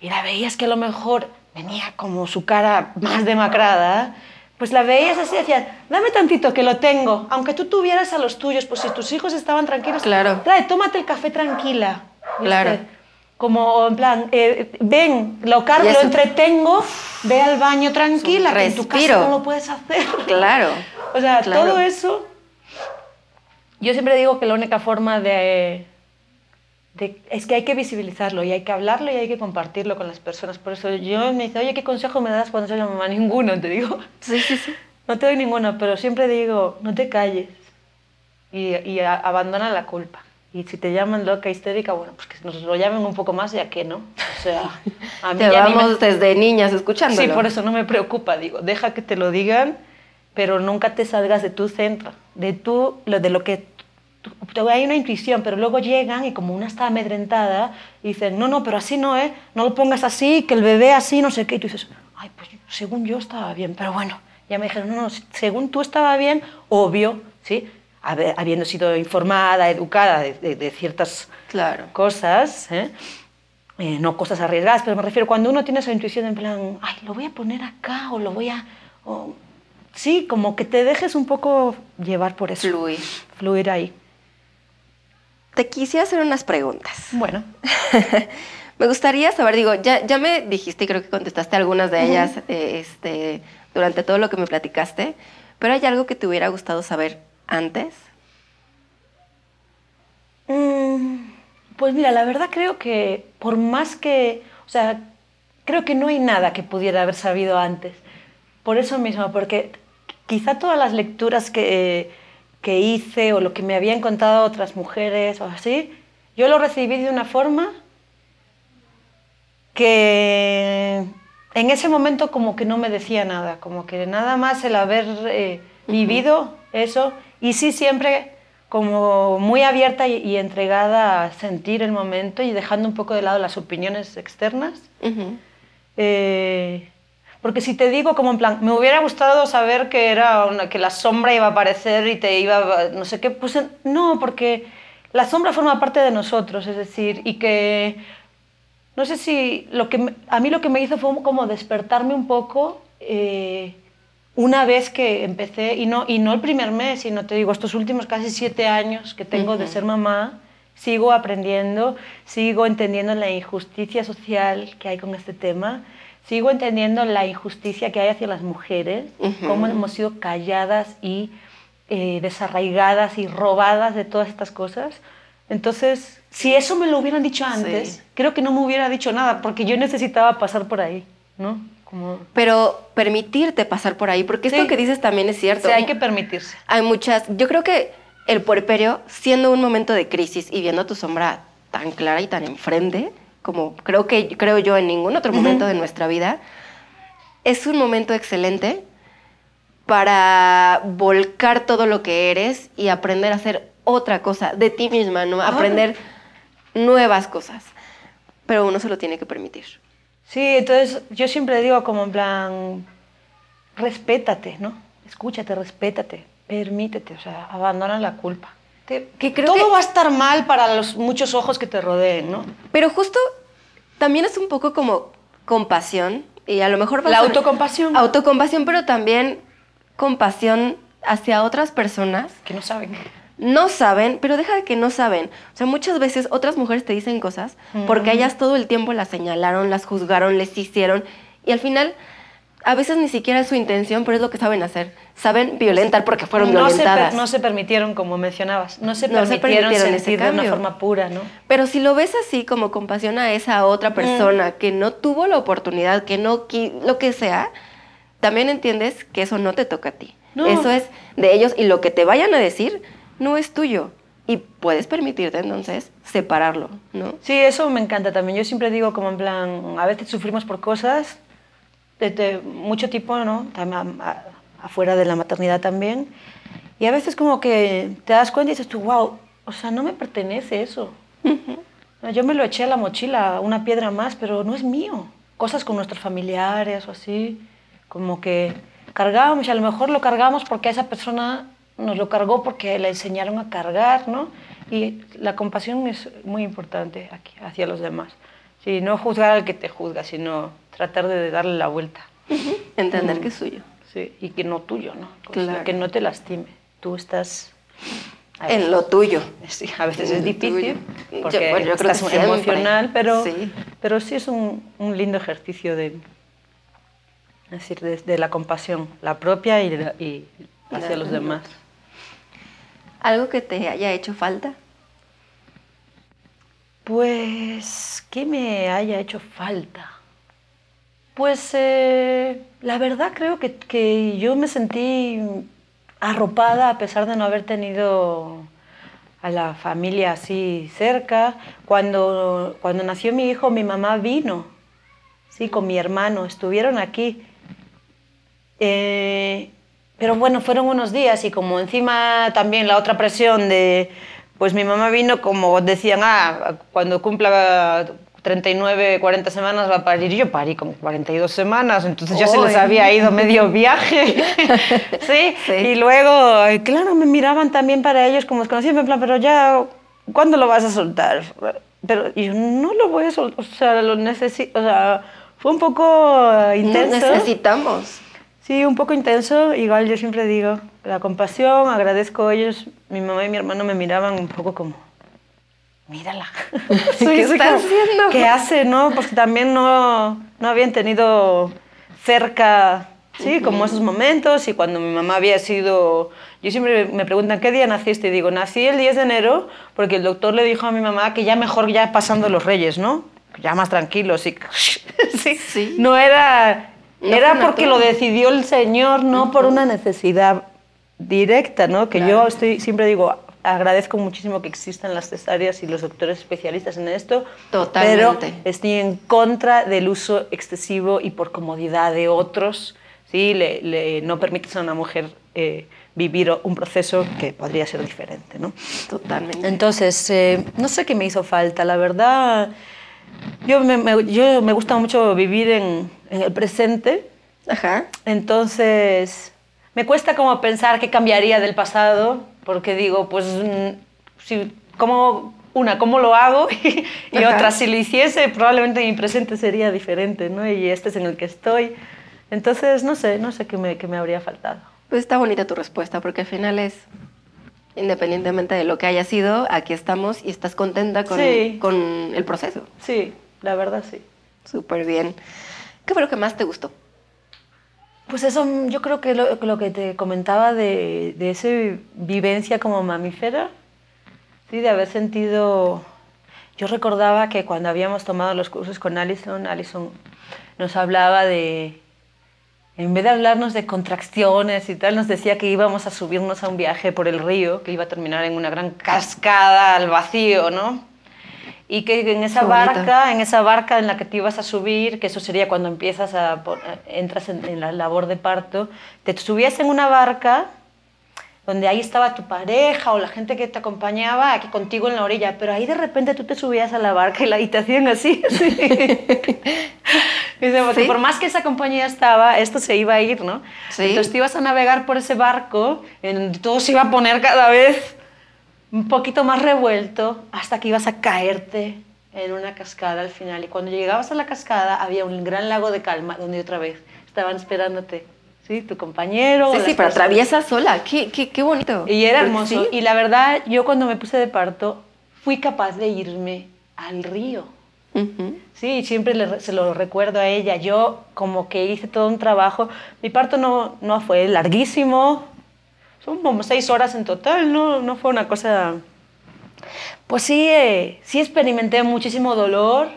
y la veías que a lo mejor venía como su cara más demacrada, pues la veías así y decías, dame tantito que lo tengo. Aunque tú tuvieras a los tuyos, pues si tus hijos estaban tranquilos, Claro. trae, tómate el café tranquila. ¿viste? Claro. Como en plan, eh, ven, lo cargo, lo entretengo, ve al baño tranquila, que en tu casa no lo puedes hacer. Claro. O sea, Claro. todo eso. Yo siempre digo que la única forma de, de- es que hay que visibilizarlo y hay que hablarlo y hay que compartirlo con las personas. Por eso yo me dice, oye, ¿qué consejo me das cuando soy la mamá? Ninguno, te digo. Sí, sí, sí. No te doy ninguno, pero siempre digo, no te calles y, y a- abandona la culpa. Y si te llaman loca, histérica, bueno, pues que nos lo llamen un poco más, ya que no. O sea, a mí me- Llevamos desde niñas escuchándolo. Sí, por eso no me preocupa, digo, deja que te lo digan, pero nunca te salgas de tu centro, de lo de lo que tú- hay una intuición, pero luego llegan y como una está amedrentada y dicen, no, no, pero así no, ¿eh? No lo pongas así, que el bebé así, no sé qué, y tú dices, ay, pues según yo estaba bien, pero bueno, ya me dijeron, no, no, según tú estaba bien, obvio, ¿sí? Habiendo sido informada, educada de, de- de ciertas Claro. cosas, ¿eh? Eh, no cosas arriesgadas, pero me refiero cuando uno tiene esa intuición en plan, ay, lo voy a poner acá o lo voy a... o- sí, como que te dejes un poco llevar por eso. Fluir. Fluir ahí. Te quisiera hacer unas preguntas. Bueno, me gustaría saber, digo, ya, ya me dijiste y creo que contestaste algunas de ellas eh, este, durante todo lo que me platicaste, pero ¿hay algo que te hubiera gustado saber antes? Mm, pues mira, la verdad creo que por más que, o sea, creo que no hay nada que pudiera haber sabido antes. Por eso mismo, porque quizá todas las lecturas que, que hice o lo que me habían contado otras mujeres o así, yo lo recibí de una forma que en ese momento como que no me decía nada, como que nada más el haber eh, vivido eso y sí siempre como muy abierta y, y entregada a sentir el momento y dejando un poco de lado las opiniones externas. Eh, porque si te digo como en plan, me hubiera gustado saber que era una- que la sombra iba a aparecer y te iba, no sé qué, pues no, porque la sombra forma parte de nosotros, es decir, y que no sé si lo que a mí lo que me hizo fue como despertarme un poco eh, una vez que empecé y no y no el primer mes, sino te digo estos últimos casi siete años que tengo de Ujú. ser mamá, sigo aprendiendo, sigo entendiendo la injusticia social que hay con este tema, sigo entendiendo la injusticia que hay hacia las mujeres, Ujú. cómo hemos sido calladas y eh, desarraigadas y robadas de todas estas cosas. Entonces, si eso me lo hubieran dicho antes, Sí. creo que no me hubiera dicho nada, porque yo necesitaba pasar por ahí, ¿no? Como, Pero permitirte pasar por ahí, porque esto Sí. que dices también es cierto. sea, hay que permitirse. Hay muchas, yo creo que el puerperio, siendo un momento de crisis y viendo tu sombra tan clara y tan enfrente, como creo que creo yo en ningún otro momento de nuestra vida, es un momento excelente para volcar todo lo que eres y aprender a hacer otra cosa de ti misma, ¿no? Aprender nuevas cosas. Pero uno se lo tiene que permitir. Sí, entonces yo siempre digo como en plan, respétate, ¿no? Escúchate, respétate, permítete, o sea, abandona la culpa. Te- Que creo todo que- va a estar mal para los muchos ojos que te rodeen, ¿no? Pero justo también es un poco como compasión y a lo mejor va a La autocompasión. Autocompasión, pero también compasión hacia otras personas. Que no saben. No saben, pero deja de que no saben. O sea, muchas veces otras mujeres te dicen cosas porque Mm. ellas todo el tiempo las señalaron, las juzgaron, les hicieron y al final a veces ni siquiera es su intención, pero es lo que saben hacer. Saben violentar porque fueron no se, violentadas. no se permitieron, como mencionabas, no se No se permitieron, permitieron ese sentir de una forma pura, ¿no? Pero si lo ves así como compasión a esa otra persona que no tuvo la oportunidad, que no lo que sea, también entiendes que eso no te toca a ti. No. Eso es de ellos y lo que te vayan a decir no es tuyo. Y puedes permitirte entonces separarlo, ¿no? Sí, eso me encanta también. Yo siempre digo como en plan, a veces sufrimos por cosas de, de mucho tipo, ¿no? También a- a- afuera de la maternidad también. Y a veces como que te das cuenta y dices tú, wow, o sea, no me pertenece eso. Yo me lo eché a la mochila, una piedra más, pero no es mío. Cosas con nuestros familiares o así, como que cargábamos y a lo mejor lo cargamos porque a esa persona nos lo cargó porque le enseñaron a cargar, ¿no? Y la compasión es muy importante aquí, hacia los demás. Sí, no juzgar al que te juzga, sino tratar de darle la vuelta. Entender que es suyo. Sí, y que no tuyo, ¿no? O sea, Claro. que no te lastime. Tú estás... En lo tuyo. Sí, a veces En es difícil tuyo. porque Yo- bueno, yo creo que muy emocional, pero Sí. pero sí es un, un lindo ejercicio de, es decir, de, de la compasión, la propia y, de la- y hacia los demás. ¿Algo que te haya hecho falta? Pues, ¿qué me haya hecho falta? Pues eh, la verdad creo que, que, yo me sentí arropada a pesar de no haber tenido a la familia así cerca. Cuando, cuando nació mi hijo, mi mamá vino, sí, con mi hermano, estuvieron aquí. Eh, pero bueno, fueron unos días y como encima también la otra presión de, pues mi mamá vino como decían, ah, cuando cumpla 39, 40 semanas va a parir. Yo parí como 42 semanas, entonces ya se les había ido medio viaje. ¿Sí? Y luego, claro, me miraban también para ellos como desconocidos, en plan, pero ya, ¿cuándo lo vas a soltar? Pero yo no lo voy a soltar, o sea, lo necesito, o sea, fue un poco intenso. necesitamos. Sí, un poco intenso. Igual yo siempre digo, la compasión, agradezco a ellos. Mi mamá y mi hermano me miraban un poco como, mírala. ¿Qué está haciendo? ¿Qué hace, no? Porque también no, no habían tenido cerca, sí, como esos momentos. Y cuando mi mamá había sido... Yo siempre me preguntan, ¿qué día naciste? Y digo, nací el 10 de enero porque el doctor le dijo a mi mamá que ya mejor ya pasando los reyes, ¿no? Ya más tranquilos. Y... sí. sí. No era... era porque lo decidió el Señor, no por una necesidad directa, ¿no? Que yo estoy, siempre digo, agradezco muchísimo que existan las cesáreas y los doctores especialistas en esto. Totalmente. Pero estoy en contra del uso excesivo y por comodidad de otros. ¿sí? Le, no permites a una mujer eh, vivir un proceso que podría ser diferente. ¿no? Totalmente. Entonces, eh, no sé qué me hizo falta. La verdad, yo me, yo me gusta mucho vivir en, en el presente. Ajá. Entonces, me cuesta como pensar qué cambiaría del pasado porque digo, pues, mm, si, ¿cómo, una, ¿cómo lo hago? y otra, si lo hiciese, probablemente mi presente sería diferente, ¿no? Y este es en el que estoy. Entonces, no sé, no sé qué me, qué me habría faltado. Pues está bonita tu respuesta, porque al final es, independientemente de lo que haya sido, aquí estamos y estás contenta con, con el proceso. Sí, la verdad sí. Súper bien. ¿Qué fue lo que más te gustó? Pues eso, yo creo que lo, lo que te comentaba de, de esa vivencia como mamífera, ¿sí? de haber sentido... Yo recordaba que cuando habíamos tomado los cursos con Alison, Alison nos hablaba de, en vez de hablarnos de contracciones y tal, nos decía que íbamos a subirnos a un viaje por el río, que iba a terminar en una gran cascada al vacío, ¿no? y que en esa barca, en esa barca en la que te ibas a subir, que eso sería cuando empiezas a entras en, la labor de parto, te subías en una barca donde ahí estaba tu pareja o la gente que te acompañaba aquí contigo en la orilla, pero ahí de repente tú te subías a la barca y la habitación así. Porque por más que esa compañía estaba, esto se iba a ir, ¿no? Entonces te ibas a navegar por ese barco, en todo se iba a poner cada vez un poquito más revuelto hasta que ibas a caerte en una cascada al final. Y cuando llegabas a la cascada había un gran lago de calma donde otra vez estaban esperándote. ¿Sí? Tu compañero. Sí, sí, pero atraviesa sola. Qué, qué, qué, bonito. Y era hermoso. Y la verdad, yo cuando me puse de parto, fui capaz de irme al río. Sí, siempre se lo recuerdo a ella. Yo como que hice todo un trabajo. Mi parto no, no fue larguísimo, son como seis horas en total, no, no fue una cosa... Pues sí, eh, sí experimenté muchísimo dolor.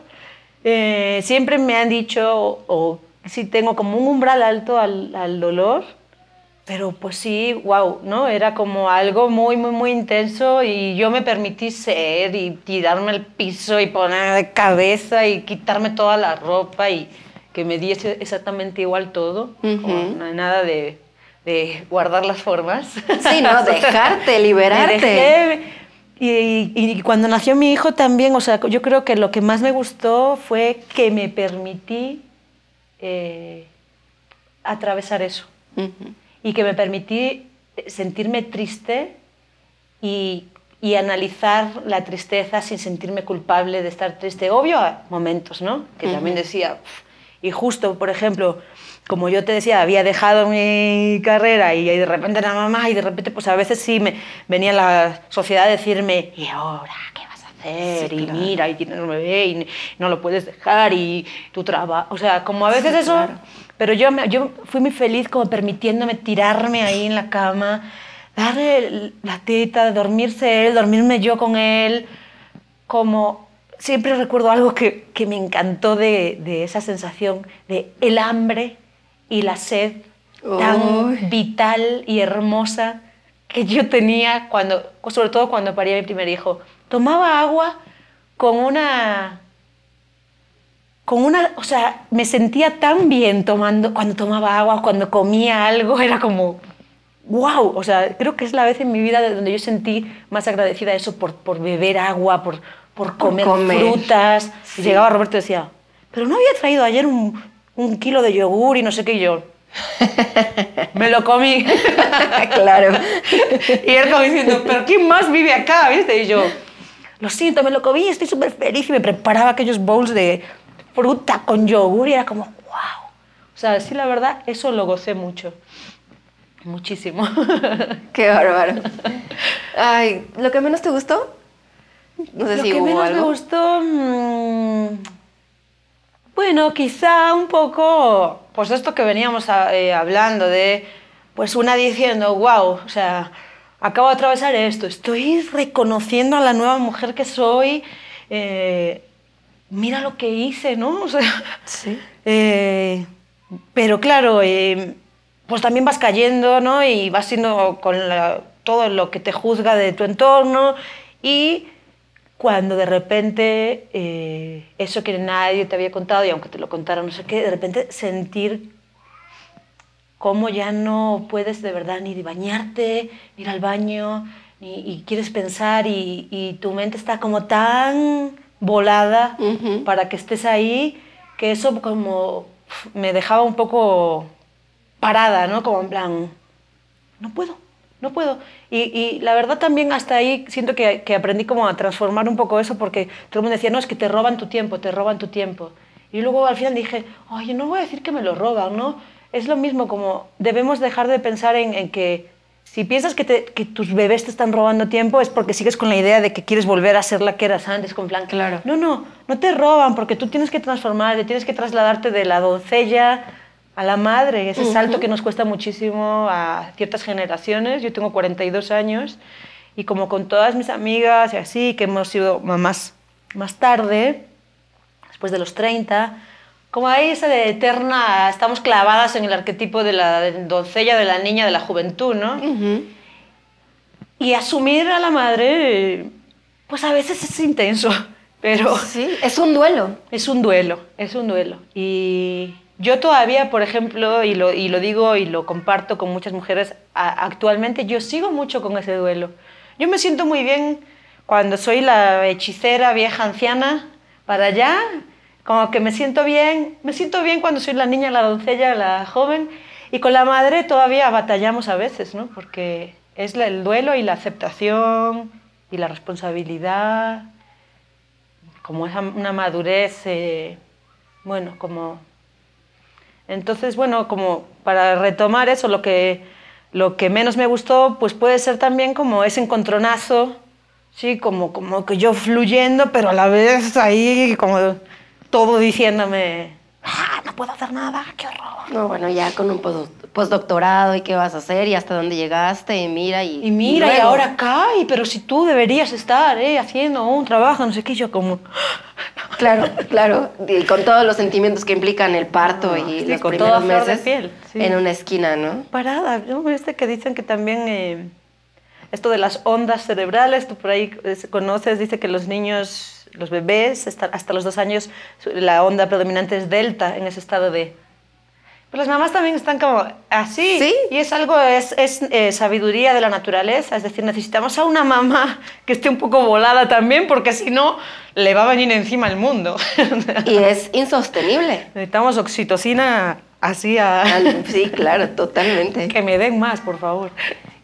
Eh, siempre me han dicho, o, sí tengo como un umbral alto al, al, dolor, pero pues sí, wow, ¿no? Era como algo muy, muy, muy intenso y yo me permití ser y tirarme al piso y poner de cabeza y quitarme toda la ropa y que me diese exactamente igual todo, no nada de de guardar las formas. Sí, no, dejarte, liberarte. y, y, cuando nació mi hijo también, o sea, yo creo que lo que más me gustó fue que me permití eh, atravesar eso. Y que me permití sentirme triste y, y, analizar la tristeza sin sentirme culpable de estar triste. Obvio, a momentos, ¿no? Que también decía, y justo, por ejemplo, como yo te decía, había dejado mi carrera y, de repente era mamá y de repente pues a veces sí me venía la sociedad a decirme, ¿y ahora qué hacer? y mira, y tienes un bebé y no lo puedes dejar y tu trabajo, o sea, como a veces eso, pero yo, yo fui muy feliz como permitiéndome tirarme ahí en la cama, darle la teta, dormirse él, dormirme yo con él, como siempre recuerdo algo que, que me encantó de, de, esa sensación de el hambre y la sed tan vital y hermosa que yo tenía cuando, sobre todo cuando paría mi primer hijo. Tomaba agua con una con una, o sea, me sentía tan bien tomando, cuando tomaba agua, cuando comía algo, era como, wow, o sea, creo que es la vez en mi vida donde yo sentí más agradecida eso por, por beber agua, por, por comer, frutas. Y llegaba Roberto y decía, pero no había traído ayer un, un kilo de yogur y no sé qué, y yo, me lo comí. claro. y él como diciendo, pero ¿quién más vive acá? ¿Viste? Y yo, lo siento, me lo comí, estoy súper feliz y me preparaba aquellos bowls de fruta con yogur y era como, wow. O sea, sí, la verdad, eso lo gocé mucho. Muchísimo. Qué bárbaro. Ay, ¿lo que menos te gustó? No sé lo que menos me gustó... Mmm, bueno, quizá un poco, pues esto que veníamos a, eh, hablando de, pues una diciendo, wow, o sea, acabo de atravesar esto, estoy reconociendo a la nueva mujer que soy, eh, mira lo que hice, ¿no? O sea, sí. Eh, pero claro, eh, pues también vas cayendo, ¿no? Y vas siendo con todo lo que te juzga de tu entorno y cuando de repente eso que nadie te había contado y aunque te lo contara no sé qué, de repente sentir cómo ya no puedes de verdad ni bañarte, ni ir al baño, ni, y quieres pensar y, y tu mente está como tan volada para que estés ahí, que eso como me dejaba un poco parada, ¿no? Como en plan, no puedo, no puedo. Y, y la verdad también hasta ahí siento que, que, aprendí como a transformar un poco eso porque todo el mundo decía, no, es que te roban tu tiempo, te roban tu tiempo. Y luego al final dije, oye, no voy a decir que me lo roban, ¿no? Es lo mismo como debemos dejar de pensar en, en que si piensas que, te, que, tus bebés te están robando tiempo es porque sigues con la idea de que quieres volver a ser la que eras antes, con plan. Claro. No, no, no te roban porque tú tienes que transformarte, tienes que trasladarte de la doncella a la madre, ese uh -huh. salto que nos cuesta muchísimo a ciertas generaciones. Yo tengo 42 años y como con todas mis amigas y así, que hemos sido mamás más tarde, después de los 30, como hay esa de eterna, estamos clavadas en el arquetipo de la doncella, de la niña, de la juventud, ¿no? Uh -huh. Y asumir a la madre, pues a veces es intenso, pero... Sí, es un duelo. Es un duelo, es un duelo. Y yo todavía, por ejemplo, y lo, y lo digo y lo comparto con muchas mujeres, a, actualmente yo sigo mucho con ese duelo. Yo me siento muy bien cuando soy la hechicera vieja anciana para allá como que me siento bien, me siento bien cuando soy la niña, la doncella, la joven, y con la madre todavía batallamos a veces, ¿no? Porque es el duelo y la aceptación y la responsabilidad, como es una madurez, eh, bueno, como... Entonces, bueno, como para retomar eso, lo que, lo que menos me gustó, pues puede ser también como ese encontronazo, sí, como, como que yo fluyendo, pero a la vez ahí como todo diciéndome, ah, no puedo hacer nada, qué horror. No, bueno, ya con un postdoctorado y qué vas a hacer y hasta dónde llegaste y mira y... Y mira, y, y ahora acá, y, pero si tú deberías estar eh, haciendo un trabajo, no sé qué, yo como... Claro, claro, y con todos los sentimientos que implican el parto no, y sí, los con primeros toda meses piel, sí. en una esquina, ¿no? Parada, ¿no? Este que dicen que también... Eh, esto de las ondas cerebrales, tú por ahí eh, conoces, dice que los niños los bebés, hasta los dos años, la onda predominante es delta en ese estado de... Pero las mamás también están como así. ¿Sí? Y es algo, es, es eh, sabiduría de la naturaleza. Es decir, necesitamos a una mamá que esté un poco volada también, porque si no, le va a venir encima el mundo. Y es insostenible. Necesitamos oxitocina así a... Sí, claro, totalmente. Que me den más, por favor.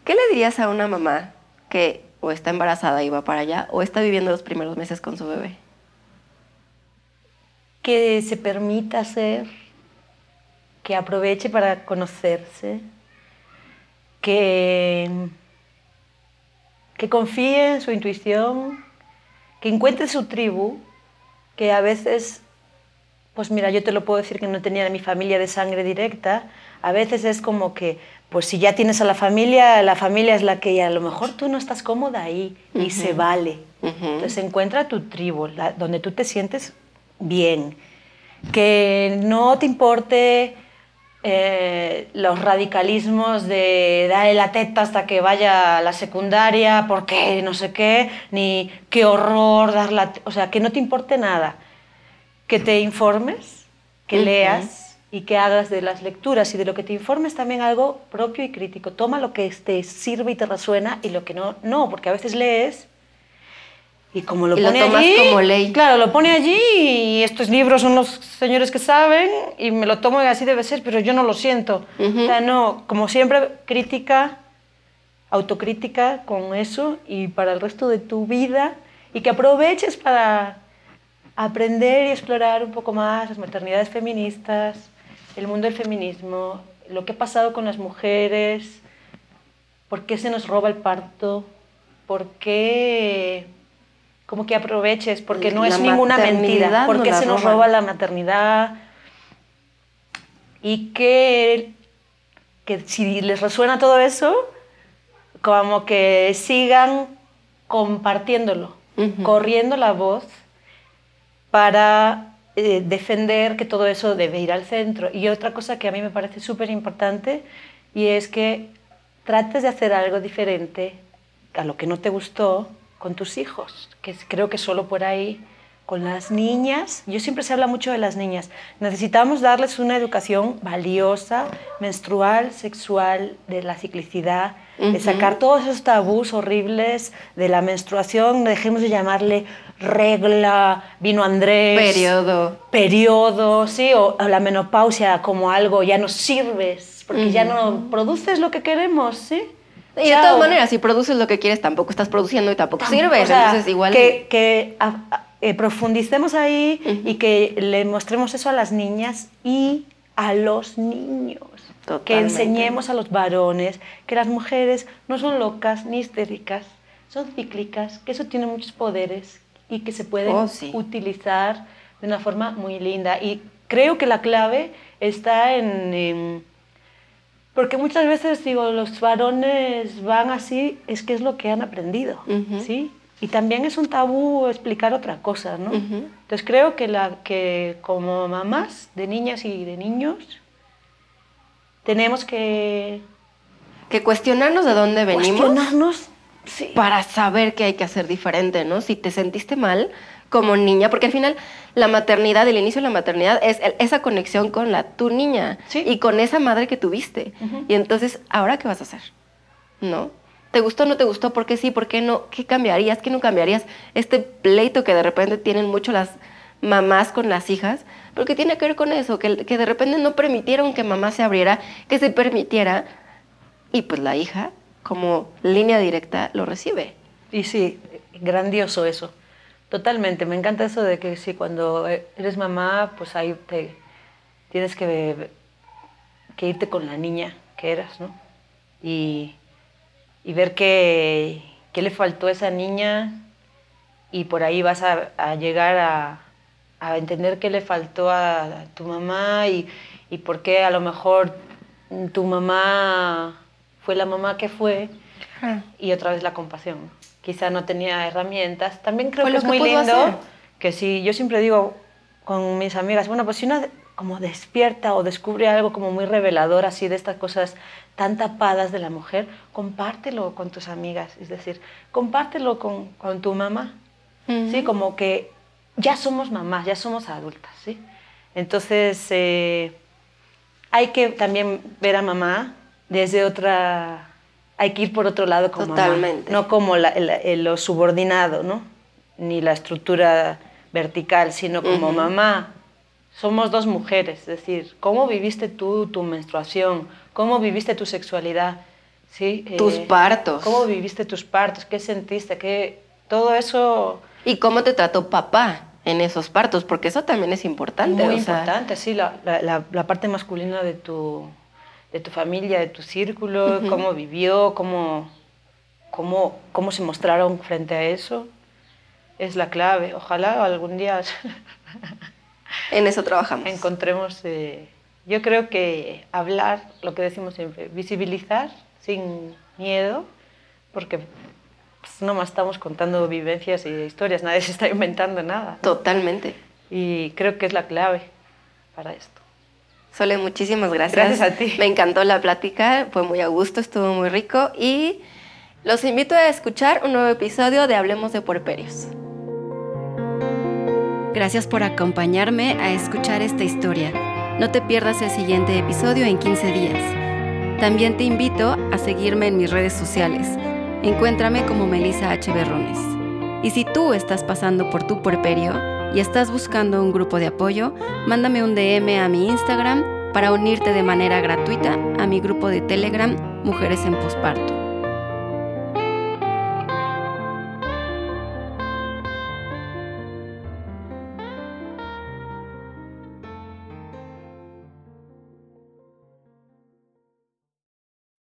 ¿Qué le dirías a una mamá que o está embarazada y va para allá, o está viviendo los primeros meses con su bebé. Que se permita ser, que aproveche para conocerse, que, que confíe en su intuición, que encuentre su tribu, que a veces, pues mira, yo te lo puedo decir que no tenía mi familia de sangre directa, a veces es como que pues si ya tienes a la familia, la familia es la que a lo mejor tú no estás cómoda ahí y se vale. Entonces encuentra tu tribu, donde tú te sientes bien. Que no te importe eh, los radicalismos de darle la teta hasta que vaya a la secundaria, porque no sé qué, ni qué horror dar la... O sea, que no te importe nada. Que te informes, que leas y que hagas de las lecturas y de lo que te informes también algo propio y crítico. Toma lo que te sirve y te resuena y lo que no, no, porque a veces lees y como lo pone allí, como ley. Claro, lo pone allí y estos libros son los señores que saben y me lo tomo y así debe ser, pero yo no lo siento. O sea, no, como siempre, crítica, autocrítica con eso y para el resto de tu vida y que aproveches para aprender y explorar un poco más las maternidades feministas, el mundo del feminismo, lo que ha pasado con las mujeres, por qué se nos roba el parto, por qué como que aproveches, porque no es ninguna mentira, porque se nos roba la maternidad. Y que, que si les resuena todo eso, como que sigan compartiéndolo, corriendo la voz para eh, defender que todo eso debe ir al centro. Y otra cosa que a mí me parece súper importante y es que trates de hacer algo diferente a lo que no te gustó con tus hijos, que creo que solo por ahí, con las niñas, yo siempre se habla mucho de las niñas, necesitamos darles una educación valiosa, menstrual, sexual, de la ciclicidad, de sacar todos esos tabús horribles de la menstruación, dejemos de llamarle regla, vino Andrés. Periodo. Periodo, sí, o, la menopausia como algo, ya no sirves, porque ya no produces lo que queremos, ¿sí? Y de todas maneras, si produces lo que quieres, tampoco estás produciendo y tampoco, sirve. entonces, igual. Que, que eh, profundicemos ahí y que le mostremos eso a las niñas y a los niños. Que enseñemos a los varones que las mujeres no son locas ni histéricas, son cíclicas, que eso tiene muchos poderes y que se pueden oh, utilizar de una forma muy linda. Y creo que la clave está en porque muchas veces digo, los varones van así, es que es lo que han aprendido, ¿sí? Y también es un tabú explicar otra cosa, ¿no? Entonces creo que, la, que como mamás de niñas y de niños tenemos que... Que cuestionarnos de dónde venimos. Cuestionarnos, sí. Para saber qué hay que hacer diferente, ¿no? Si te sentiste mal, como niña, porque al final la maternidad, el inicio de la maternidad es esa conexión con la tu niña y con esa madre que tuviste. Y entonces, ¿ahora qué vas a hacer? ¿No? ¿Te gustó o no te gustó? ¿Por qué sí? ¿Por qué no? ¿Qué cambiarías? ¿Qué no cambiarías? Este pleito que de repente tienen mucho las mamás con las hijas, porque tiene que ver con eso, que, que de repente no permitieron que mamá se abriera, que se permitiera, y pues la hija, como línea directa, lo recibe. Y sí, grandioso eso. Totalmente, me encanta eso de que sí, cuando eres mamá, pues ahí te tienes que, que irte con la niña que eras, ¿no? Y, y ver qué, le faltó a esa niña y por ahí vas a, a llegar a, a, entender qué le faltó a, tu mamá y, y por qué a lo mejor tu mamá fue la mamá que fue y otra vez la compasión quizá no tenía herramientas. También creo que es muy lindo que si yo siempre digo con mis amigas, bueno, pues si una como despierta o descubre algo como muy revelador así de estas cosas tan tapadas de la mujer, compártelo con tus amigas, es decir, compártelo con, con tu mamá, ¿sí? Como que ya somos mamás, ya somos adultas, ¿sí? Entonces, eh, hay que también ver a mamá desde otra hay que ir por otro lado como Totalmente. no como lo subordinado, ¿no? Ni la estructura vertical, sino como mamá. Somos dos mujeres, es decir, ¿cómo viviste tú tu menstruación? ¿Cómo viviste tu sexualidad? ¿Sí? Tus eh, partos. ¿Cómo viviste tus partos? ¿Qué sentiste? ¿Qué... Todo eso... ¿Y cómo te trató papá en esos partos? Porque eso también es importante. Muy importante, sí, la, la parte masculina de tu, de tu familia, de tu círculo, cómo vivió, cómo, cómo, cómo se mostraron frente a eso, es la clave. Ojalá algún día... en eso trabajamos. Encontremos eh, Yo creo que hablar, lo que decimos siempre, visibilizar sin miedo, porque pues, no más estamos contando vivencias y historias, nadie se está inventando nada. Totalmente. Y creo que es la clave para esto. Sole, muchísimas gracias. Gracias a ti. Me encantó la plática, fue muy a gusto, estuvo muy rico y los invito a escuchar un nuevo episodio de Hablemos de Puerperios. Gracias por acompañarme a escuchar esta historia. No te pierdas el siguiente episodio en 15 días. También te invito a seguirme en mis redes sociales. Encuéntrame como Melissa H. Berrones. Y si tú estás pasando por tu puerperio y estás buscando un grupo de apoyo, mándame un DM a mi Instagram para unirte de manera gratuita a mi grupo de Telegram Mujeres en Posparto.